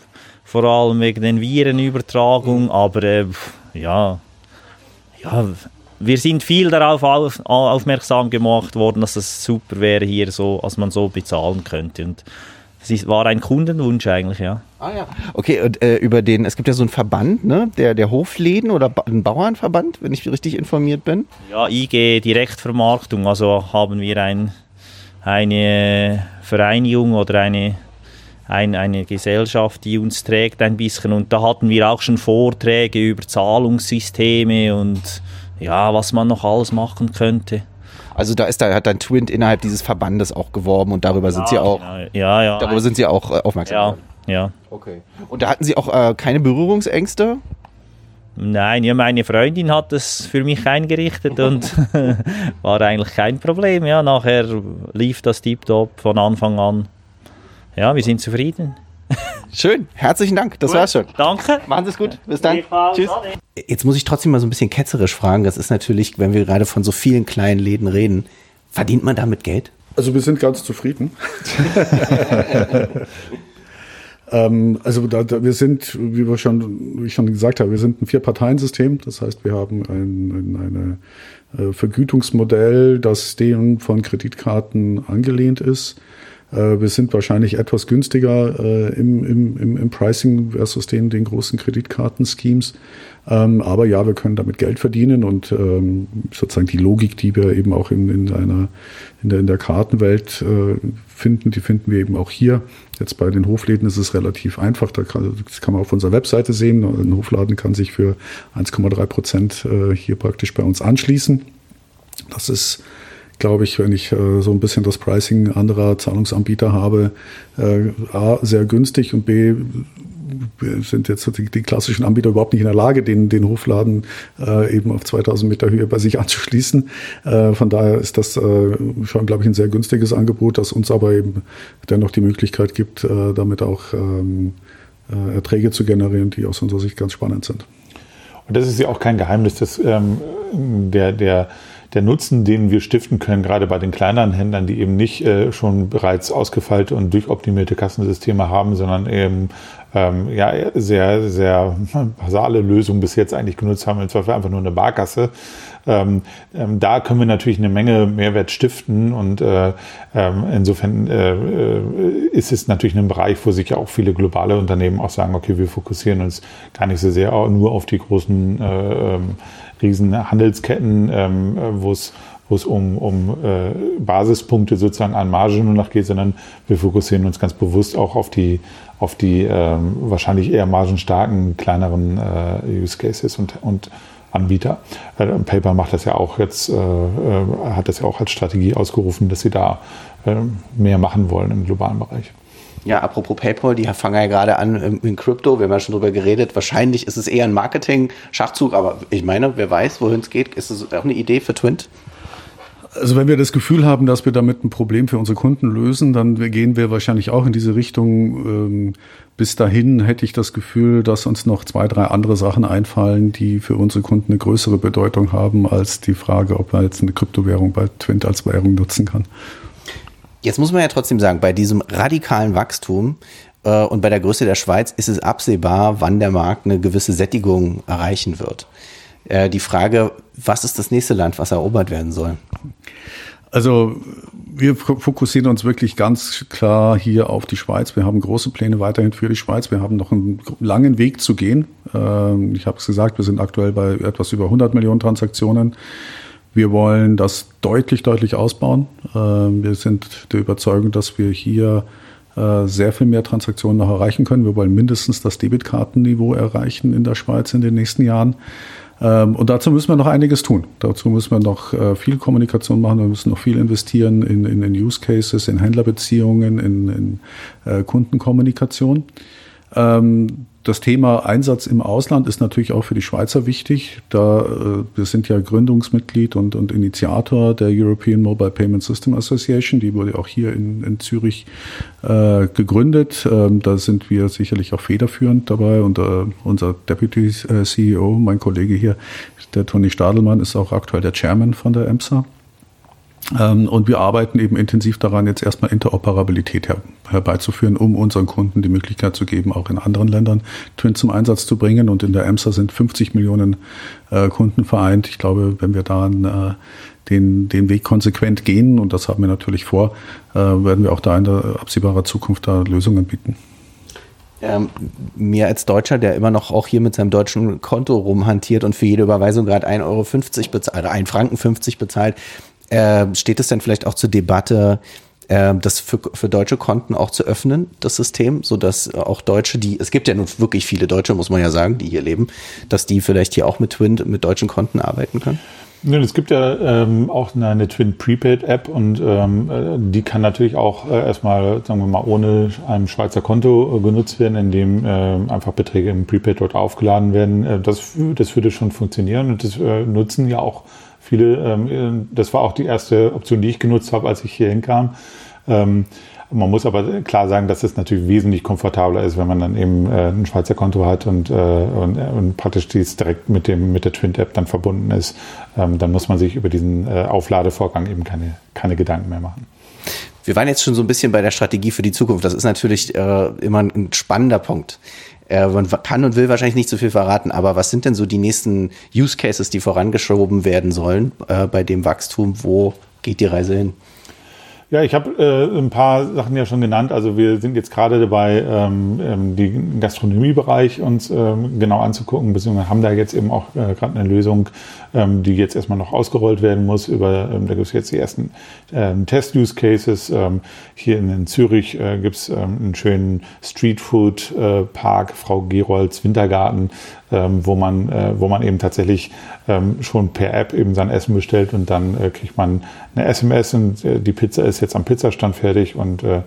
vor allem wegen den Virenübertragung, mhm. aber äh, ja, ja, wir sind viel darauf auf, aufmerksam gemacht worden, dass es super wäre hier so, als man so bezahlen könnte und es war ein Kundenwunsch eigentlich, ja. Ah ja. Okay, und äh, über den, es gibt ja so einen Verband, ne? Der, der Hofläden oder ba ein Bauernverband, wenn ich richtig informiert bin. Ja, IG Direktvermarktung. Also haben wir ein eine Vereinigung oder eine, ein, eine Gesellschaft, die uns trägt ein bisschen. Und da hatten wir auch schon Vorträge über Zahlungssysteme und ja, was man noch alles machen könnte. Also da ist da hat dann Twint innerhalb dieses Verbandes auch geworben und darüber ja, sind sie auch genau. ja, ja, darüber sind sie auch äh, aufmerksam ja. Ja. Okay. Und da hatten Sie auch äh, keine Berührungsängste? Nein, ja, meine Freundin hat es für mich eingerichtet und (laughs) war eigentlich kein Problem. Ja, nachher lief das tiptop von Anfang an. Ja, wir sind zufrieden. Schön, herzlichen Dank, das gut. war's schon. Danke. Machen Sie es gut, bis dann. Tschüss. Jetzt muss ich trotzdem mal so ein bisschen ketzerisch fragen. Das ist natürlich, wenn wir gerade von so vielen kleinen Läden reden, verdient man damit Geld? Also wir sind ganz zufrieden. (laughs) Ähm, also da, da, wir sind, wie wir schon, wie ich schon gesagt habe, wir sind ein Vier-Parteien-System. Das heißt, wir haben ein, ein eine, äh, Vergütungsmodell, das dem von Kreditkarten angelehnt ist. Äh, wir sind wahrscheinlich etwas günstiger äh, im, im, im Pricing versus den, den großen Kreditkartenschemes. Ähm, aber ja, wir können damit Geld verdienen und ähm, sozusagen die Logik, die wir eben auch in, in, einer, in, der, in der Kartenwelt äh, finden, die finden wir eben auch hier. Jetzt bei den Hofläden ist es relativ einfach. Da kann, das kann man auf unserer Webseite sehen. Ein Hofladen kann sich für 1,3 Prozent hier praktisch bei uns anschließen. Das ist glaube ich, wenn ich äh, so ein bisschen das Pricing anderer Zahlungsanbieter habe, äh, A, sehr günstig und B, sind jetzt die, die, klassischen Anbieter überhaupt nicht in der Lage, den, den Hofladen äh, eben auf 2000 Meter Höhe bei sich (laughs) anzuschließen. Äh, von daher ist das äh, schon, glaube ich, ein sehr günstiges Angebot, das uns aber eben dennoch die Möglichkeit gibt, äh, damit auch ähm, äh, Erträge zu generieren, die aus unserer Sicht ganz spannend sind. Und das ist ja auch kein Geheimnis, dass ähm, der, der der Nutzen, den wir stiften können, gerade bei den kleineren Händlern, die eben nicht äh, schon bereits ausgefeilte und durchoptimierte Kassensysteme haben, sondern eben ähm, ja, sehr, sehr basale Lösungen bis jetzt eigentlich genutzt haben, im Zweifel einfach nur eine Barkasse. Ähm, ähm, da können wir natürlich eine Menge Mehrwert stiften und äh, ähm, insofern äh, äh, ist es natürlich ein Bereich, wo sich ja auch viele globale Unternehmen auch sagen, okay, wir fokussieren uns gar nicht so sehr nur auf die großen äh, ähm, riesen Handelsketten, ähm, wo es wo es um, um äh, Basispunkte sozusagen an Marge nur noch geht, sondern wir fokussieren uns ganz bewusst auch auf die, auf die ähm, wahrscheinlich eher margenstarken, kleineren äh, Use Cases und, und Anbieter. Äh, Paper macht das ja auch jetzt, äh, äh, hat das ja auch als Strategie ausgerufen, dass sie da äh, mehr machen wollen im globalen Bereich. Ja, apropos PayPal, die fangen ja gerade an in Krypto, wir haben ja schon drüber geredet. Wahrscheinlich ist es eher ein Marketing-Schachzug, aber ich meine, wer weiß, wohin es geht. Ist das auch eine Idee für Twint? Also wenn wir das Gefühl haben, dass wir damit ein Problem für unsere Kunden lösen, dann gehen wir wahrscheinlich auch in diese Richtung. Ähm, bis dahin hätte ich das Gefühl, dass uns noch zwei, drei andere Sachen einfallen, die für unsere Kunden eine größere Bedeutung haben als die Frage, ob man jetzt eine Kryptowährung bei Twint als Währung nutzen kann. Jetzt muss man ja trotzdem sagen, bei diesem radikalen Wachstum äh, und bei der Größe der Schweiz ist es absehbar, wann der Markt eine gewisse Sättigung erreichen wird. Äh, die Frage, was ist das nächste Land, was erobert werden soll? Also wir fokussieren uns wirklich ganz klar hier auf die Schweiz. Wir haben große Pläne weiterhin für die Schweiz. Wir haben noch einen langen Weg zu gehen. Ähm, ich habe es gesagt, wir sind aktuell bei etwas über 100 Millionen Transaktionen. Wir wollen das deutlich, deutlich ausbauen. Ähm, wir sind der Überzeugung, dass wir hier äh, sehr viel mehr Transaktionen noch erreichen können. Wir wollen mindestens das Debitkartenniveau erreichen in der Schweiz in den nächsten Jahren. Ähm, und dazu müssen wir noch einiges tun. Dazu müssen wir noch äh, viel Kommunikation machen. Wir müssen noch viel investieren in, in, in Use Cases, in Händlerbeziehungen, in, in äh, Kundenkommunikation. Ähm, das Thema Einsatz im Ausland ist natürlich auch für die Schweizer wichtig. Da äh, wir sind ja Gründungsmitglied und, und Initiator der European Mobile Payment System Association. Die wurde auch hier in, in Zürich äh, gegründet. Ähm, da sind wir sicherlich auch federführend dabei. Und äh, unser Deputy äh, CEO, mein Kollege hier, der Toni Stadelmann, ist auch aktuell der Chairman von der EMSA. Ähm, und wir arbeiten eben intensiv daran, jetzt erstmal Interoperabilität her, herbeizuführen, um unseren Kunden die Möglichkeit zu geben, auch in anderen Ländern Twin zum Einsatz zu bringen. Und in der EMSA sind 50 Millionen äh, Kunden vereint. Ich glaube, wenn wir da äh, den, den Weg konsequent gehen, und das haben wir natürlich vor, äh, werden wir auch da in der absehbarer Zukunft da Lösungen bieten. Ähm, mir als Deutscher, der immer noch auch hier mit seinem deutschen Konto rumhantiert und für jede Überweisung gerade 1,50 Euro bezahlt, 1 Franken 50 bezahlt, äh, steht es denn vielleicht auch zur Debatte, äh, das für, für deutsche Konten auch zu öffnen, das System, sodass auch Deutsche, die, es gibt ja nun wirklich viele Deutsche, muss man ja sagen, die hier leben, dass die vielleicht hier auch mit Twin, mit deutschen Konten arbeiten können? Es gibt ja ähm, auch eine, eine, Twin Prepaid App und ähm, äh, die kann natürlich auch äh, erstmal, sagen wir mal, ohne ein Schweizer Konto äh, genutzt werden, indem äh, einfach Beträge im Prepaid dort aufgeladen werden. Äh, das, das würde schon funktionieren und das äh, nutzen ja auch viele. Ähm, das war auch die erste Option, die ich genutzt habe, als ich hier hinkam. Ähm, man muss aber klar sagen, dass es natürlich wesentlich komfortabler ist, wenn man dann eben äh, ein Schweizer Konto hat und, äh, und, äh, und, praktisch dies direkt mit, dem, mit der Twint-App dann verbunden ist. Ähm, dann muss man sich über diesen äh, Aufladevorgang eben keine, keine Gedanken mehr machen. Wir waren jetzt schon so ein bisschen bei der Strategie für die Zukunft. Das ist natürlich äh, immer ein spannender Punkt. Äh, man kann und will wahrscheinlich nicht so viel verraten, aber was sind denn so die nächsten Use Cases, die vorangeschoben werden sollen äh, bei dem Wachstum? Wo geht die Reise hin? Ja, ich habe äh, ein paar Sachen ja schon genannt. Also wir sind jetzt gerade dabei, ähm, ähm, den Gastronomiebereich uns ähm, genau anzugucken, beziehungsweise haben da jetzt eben auch äh, gerade eine Lösung, ähm, die jetzt erstmal noch ausgerollt werden muss. Über, ähm, da gibt es jetzt die ersten ähm, Test-Use-Cases. Ähm, hier in, in Zürich äh, gibt es ähm, einen schönen Streetfood-Park, äh, Frau Gerolds Wintergarten, ähm, wo, man, äh, wo man eben tatsächlich ähm, schon per App eben sein Essen bestellt und dann äh, kriegt man eine SMS und äh, die Pizza ist jetzt am Pizzastand fertig und äh,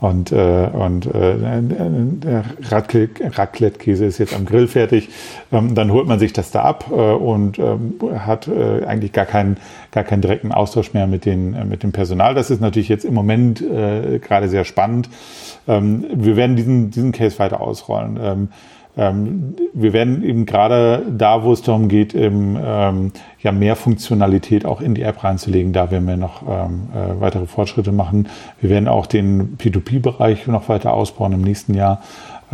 und, äh, und äh, Raclette-Käse ist jetzt am Grill fertig. Ähm, dann holt man sich das da ab äh, und ähm, hat äh, eigentlich gar keinen, gar keinen direkten Austausch mehr mit, den, äh, mit dem Personal. Das ist natürlich jetzt im Moment äh, gerade sehr spannend. Ähm, wir werden diesen, diesen Case weiter ausrollen. Ähm, ähm, wir werden eben gerade da, wo es darum geht, eben, ähm, ja mehr Funktionalität auch in die App reinzulegen, da werden wir noch ähm, äh, weitere Fortschritte machen. Wir werden auch den P2P-Bereich noch weiter ausbauen im nächsten Jahr.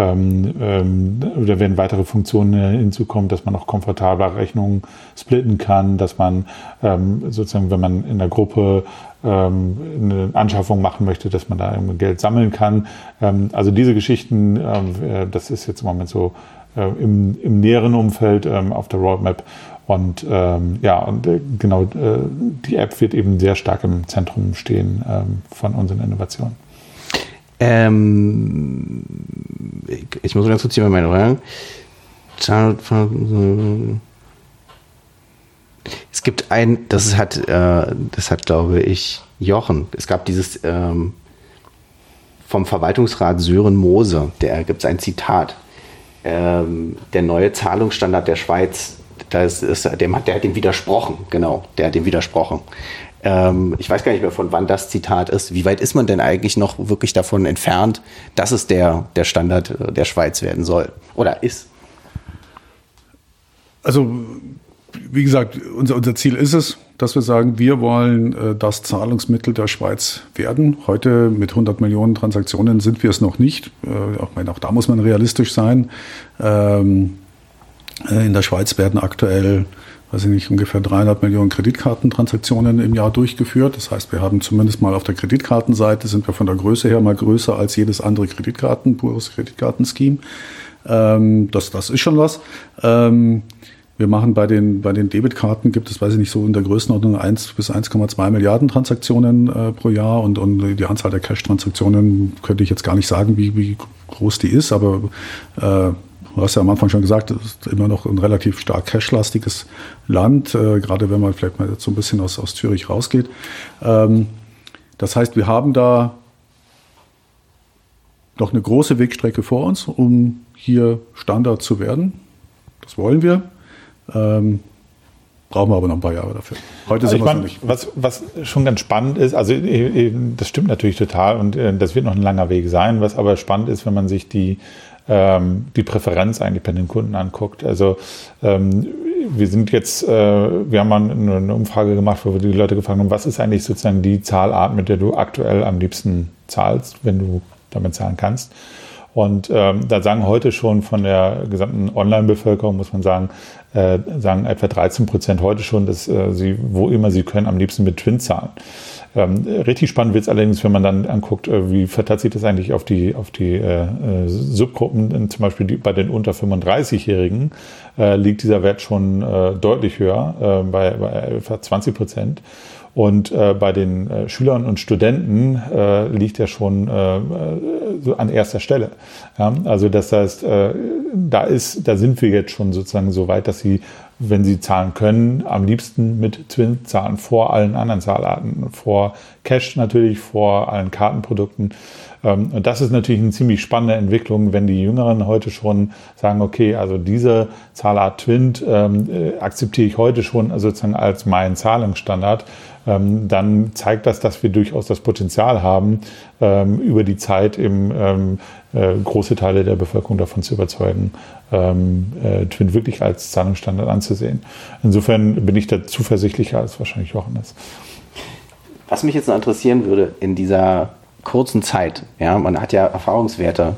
Ähm, ähm, da werden weitere Funktionen hinzukommen, dass man auch komfortabler Rechnungen splitten kann, dass man ähm, sozusagen, wenn man in der Gruppe ähm, eine Anschaffung machen möchte, dass man da Geld sammeln kann. Ähm, also diese Geschichten, ähm, äh, das ist jetzt im Moment so äh, im, im näheren Umfeld auf der Roadmap. Und ähm, ja, und äh, genau, äh, die App wird eben sehr stark im Zentrum stehen ähm, von unseren Innovationen. Ähm, ich muss ganz kurz hier mal Fragen. Es gibt ein, das hat, äh, das hat, glaube ich, Jochen. Es gab dieses ähm, vom Verwaltungsrat Sören Moose, der gibt es ein Zitat. Ähm, der neue Zahlungsstandard der Schweiz, das ist, dem hat, der hat dem widersprochen, genau, der hat dem widersprochen. Ähm, ich weiß gar nicht mehr, von wann das Zitat ist. Wie weit ist man denn eigentlich noch wirklich davon entfernt, dass es der, der Standard äh, der Schweiz werden soll oder ist? Also wie gesagt, unser, unser Ziel ist es, dass wir sagen, wir wollen äh, das Zahlungsmittel der Schweiz werden. Heute mit 100 Millionen Transaktionen sind wir es noch nicht. Äh, auch, meine, auch da muss man realistisch sein. Ähm, äh, in der Schweiz werden aktuell, weiß ich nicht, ungefähr 300 Millionen Kreditkartentransaktionen im Jahr durchgeführt. Das heißt, wir haben zumindest mal auf der Kreditkartenseite sind wir von der Größe her mal größer als jedes andere Kreditkarten, pures Kreditkartenscheme. Ähm, das, das ist schon was. Ähm, wir machen bei den, bei den Debitkarten gibt es, weiß ich nicht, so in der Größenordnung 1 bis 1,2 Milliarden Transaktionen äh, pro Jahr und, und die Anzahl der Cash-Transaktionen könnte ich jetzt gar nicht sagen, wie, wie groß die ist, aber äh, du hast ja am Anfang schon gesagt, es ist immer noch ein relativ stark cashlastiges Land, äh, gerade wenn man vielleicht mal jetzt so ein bisschen aus, aus Zürich rausgeht. Ähm, das heißt, wir haben da noch eine große Wegstrecke vor uns, um hier Standard zu werden. Das wollen wir. Ähm, brauchen wir aber noch ein paar Jahre dafür. Heute sind wir es nicht. Was, was schon ganz spannend ist, also äh, äh, das stimmt natürlich total und äh, das wird noch ein langer Weg sein. Was aber spannend ist, wenn man sich die, ähm, die Präferenz eigentlich bei den Kunden anguckt. Also ähm, wir sind jetzt, äh, wir haben mal eine Umfrage gemacht, wo wir die Leute gefragt haben, was ist eigentlich sozusagen die Zahlart, mit der du aktuell am liebsten zahlst, wenn du damit zahlen kannst. Und ähm, da sagen heute schon von der gesamten Online-Bevölkerung, muss man sagen, äh, sagen etwa 13 Prozent heute schon, dass äh, sie, wo immer sie können, am liebsten mit Twin zahlen. Ähm, richtig spannend wird es allerdings, wenn man dann anguckt, äh, wie verteilt sich das eigentlich auf die, auf die äh, äh Subgruppen, zum Beispiel die, bei den unter 35-Jährigen äh, liegt dieser Wert schon äh, deutlich höher, äh, bei, bei etwa 20 Prozent. Und äh, bei den äh, Schülern und Studenten äh, liegt er schon äh, so an erster Stelle. Ja? Also das heißt, äh, da ist, da sind wir jetzt schon sozusagen so weit, dass sie, wenn sie zahlen können, am liebsten mit Twin zahlen vor allen anderen Zahlarten, vor Cash natürlich, vor allen Kartenprodukten. Ähm, und das ist natürlich eine ziemlich spannende Entwicklung, wenn die Jüngeren heute schon sagen, okay, also diese Zahlart Twint ähm, äh, akzeptiere ich heute schon sozusagen als meinen Zahlungsstandard. Ähm, dann zeigt das, dass wir durchaus das Potenzial haben, ähm, über die Zeit eben ähm, äh, große Teile der Bevölkerung davon zu überzeugen, ähm, äh, Twin wirklich als Zahlungsstandard anzusehen. Insofern bin ich da zuversichtlicher als wahrscheinlich Johannes. Was mich jetzt noch interessieren würde in dieser kurzen Zeit, ja, man hat ja Erfahrungswerte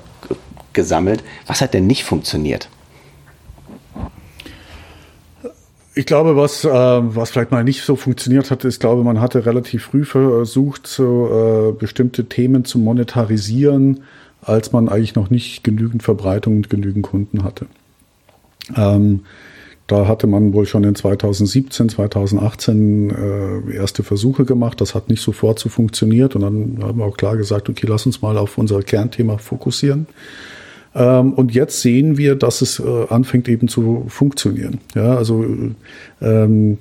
gesammelt, was hat denn nicht funktioniert? Ich glaube, was, äh, was vielleicht mal nicht so funktioniert hat, ist, glaube man hatte relativ früh versucht, so äh, bestimmte Themen zu monetarisieren, als man eigentlich noch nicht genügend Verbreitung und genügend Kunden hatte. Ähm, da hatte man wohl schon in 2017, 2018 äh, erste Versuche gemacht. Das hat nicht sofort so funktioniert. Und dann haben wir auch klar gesagt, okay, lass uns mal auf unser Kernthema fokussieren. Ähm, und jetzt sehen wir, dass es äh, anfängt eben zu funktionieren. Ja, also ähm,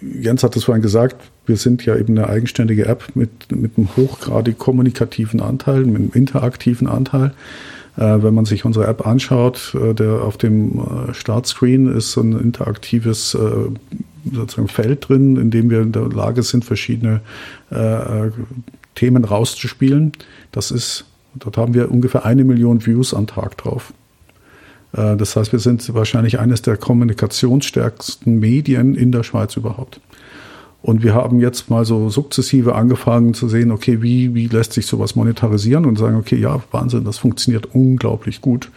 Jens hat es vorhin gesagt, wir sind ja eben eine eigenständige App mit, mit einem hochgradig kommunikativen Anteil, mit einem interaktiven Anteil. Äh, wenn man sich unsere App anschaut, äh, der auf dem äh, Startscreen ist so ein interaktives sozusagen Feld drin, in dem wir in der Lage sind, verschiedene Themen rauszuspielen. Das ist, dort haben wir ungefähr eine Million Views am Tag drauf. Das heißt, wir sind wahrscheinlich eines der kommunikationsstärksten Medien in der Schweiz überhaupt. Und wir haben jetzt mal so sukzessive angefangen zu sehen, okay, wie, wie lässt sich sowas monetarisieren und sagen, okay, ja, Wahnsinn, das funktioniert unglaublich gut,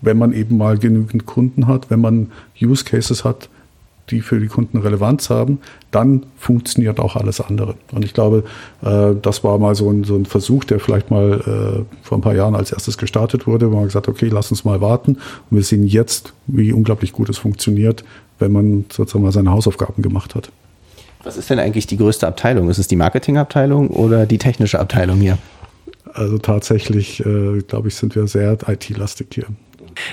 wenn man eben mal genügend Kunden hat, wenn man Use Cases hat, die für die Kunden Relevanz haben, dann funktioniert auch alles andere. Und ich glaube, äh, das war mal so ein, so ein Versuch, der vielleicht mal äh, vor ein paar Jahren als erstes gestartet wurde, wo man gesagt hat, okay, lass uns mal warten. Und wir sehen jetzt, wie unglaublich gut es funktioniert, wenn man sozusagen mal seine Hausaufgaben gemacht hat. Was ist denn eigentlich die größte Abteilung? Ist es die Marketingabteilung oder die technische Abteilung hier? Also tatsächlich, äh, glaube ich, sind wir sehr IT-lastig hier.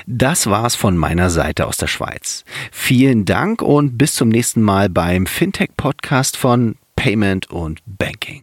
Das war's von meiner Seite aus der Schweiz. Vielen Dank und bis zum nächsten Mal beim Fintech-Podcast von Payment und Banking.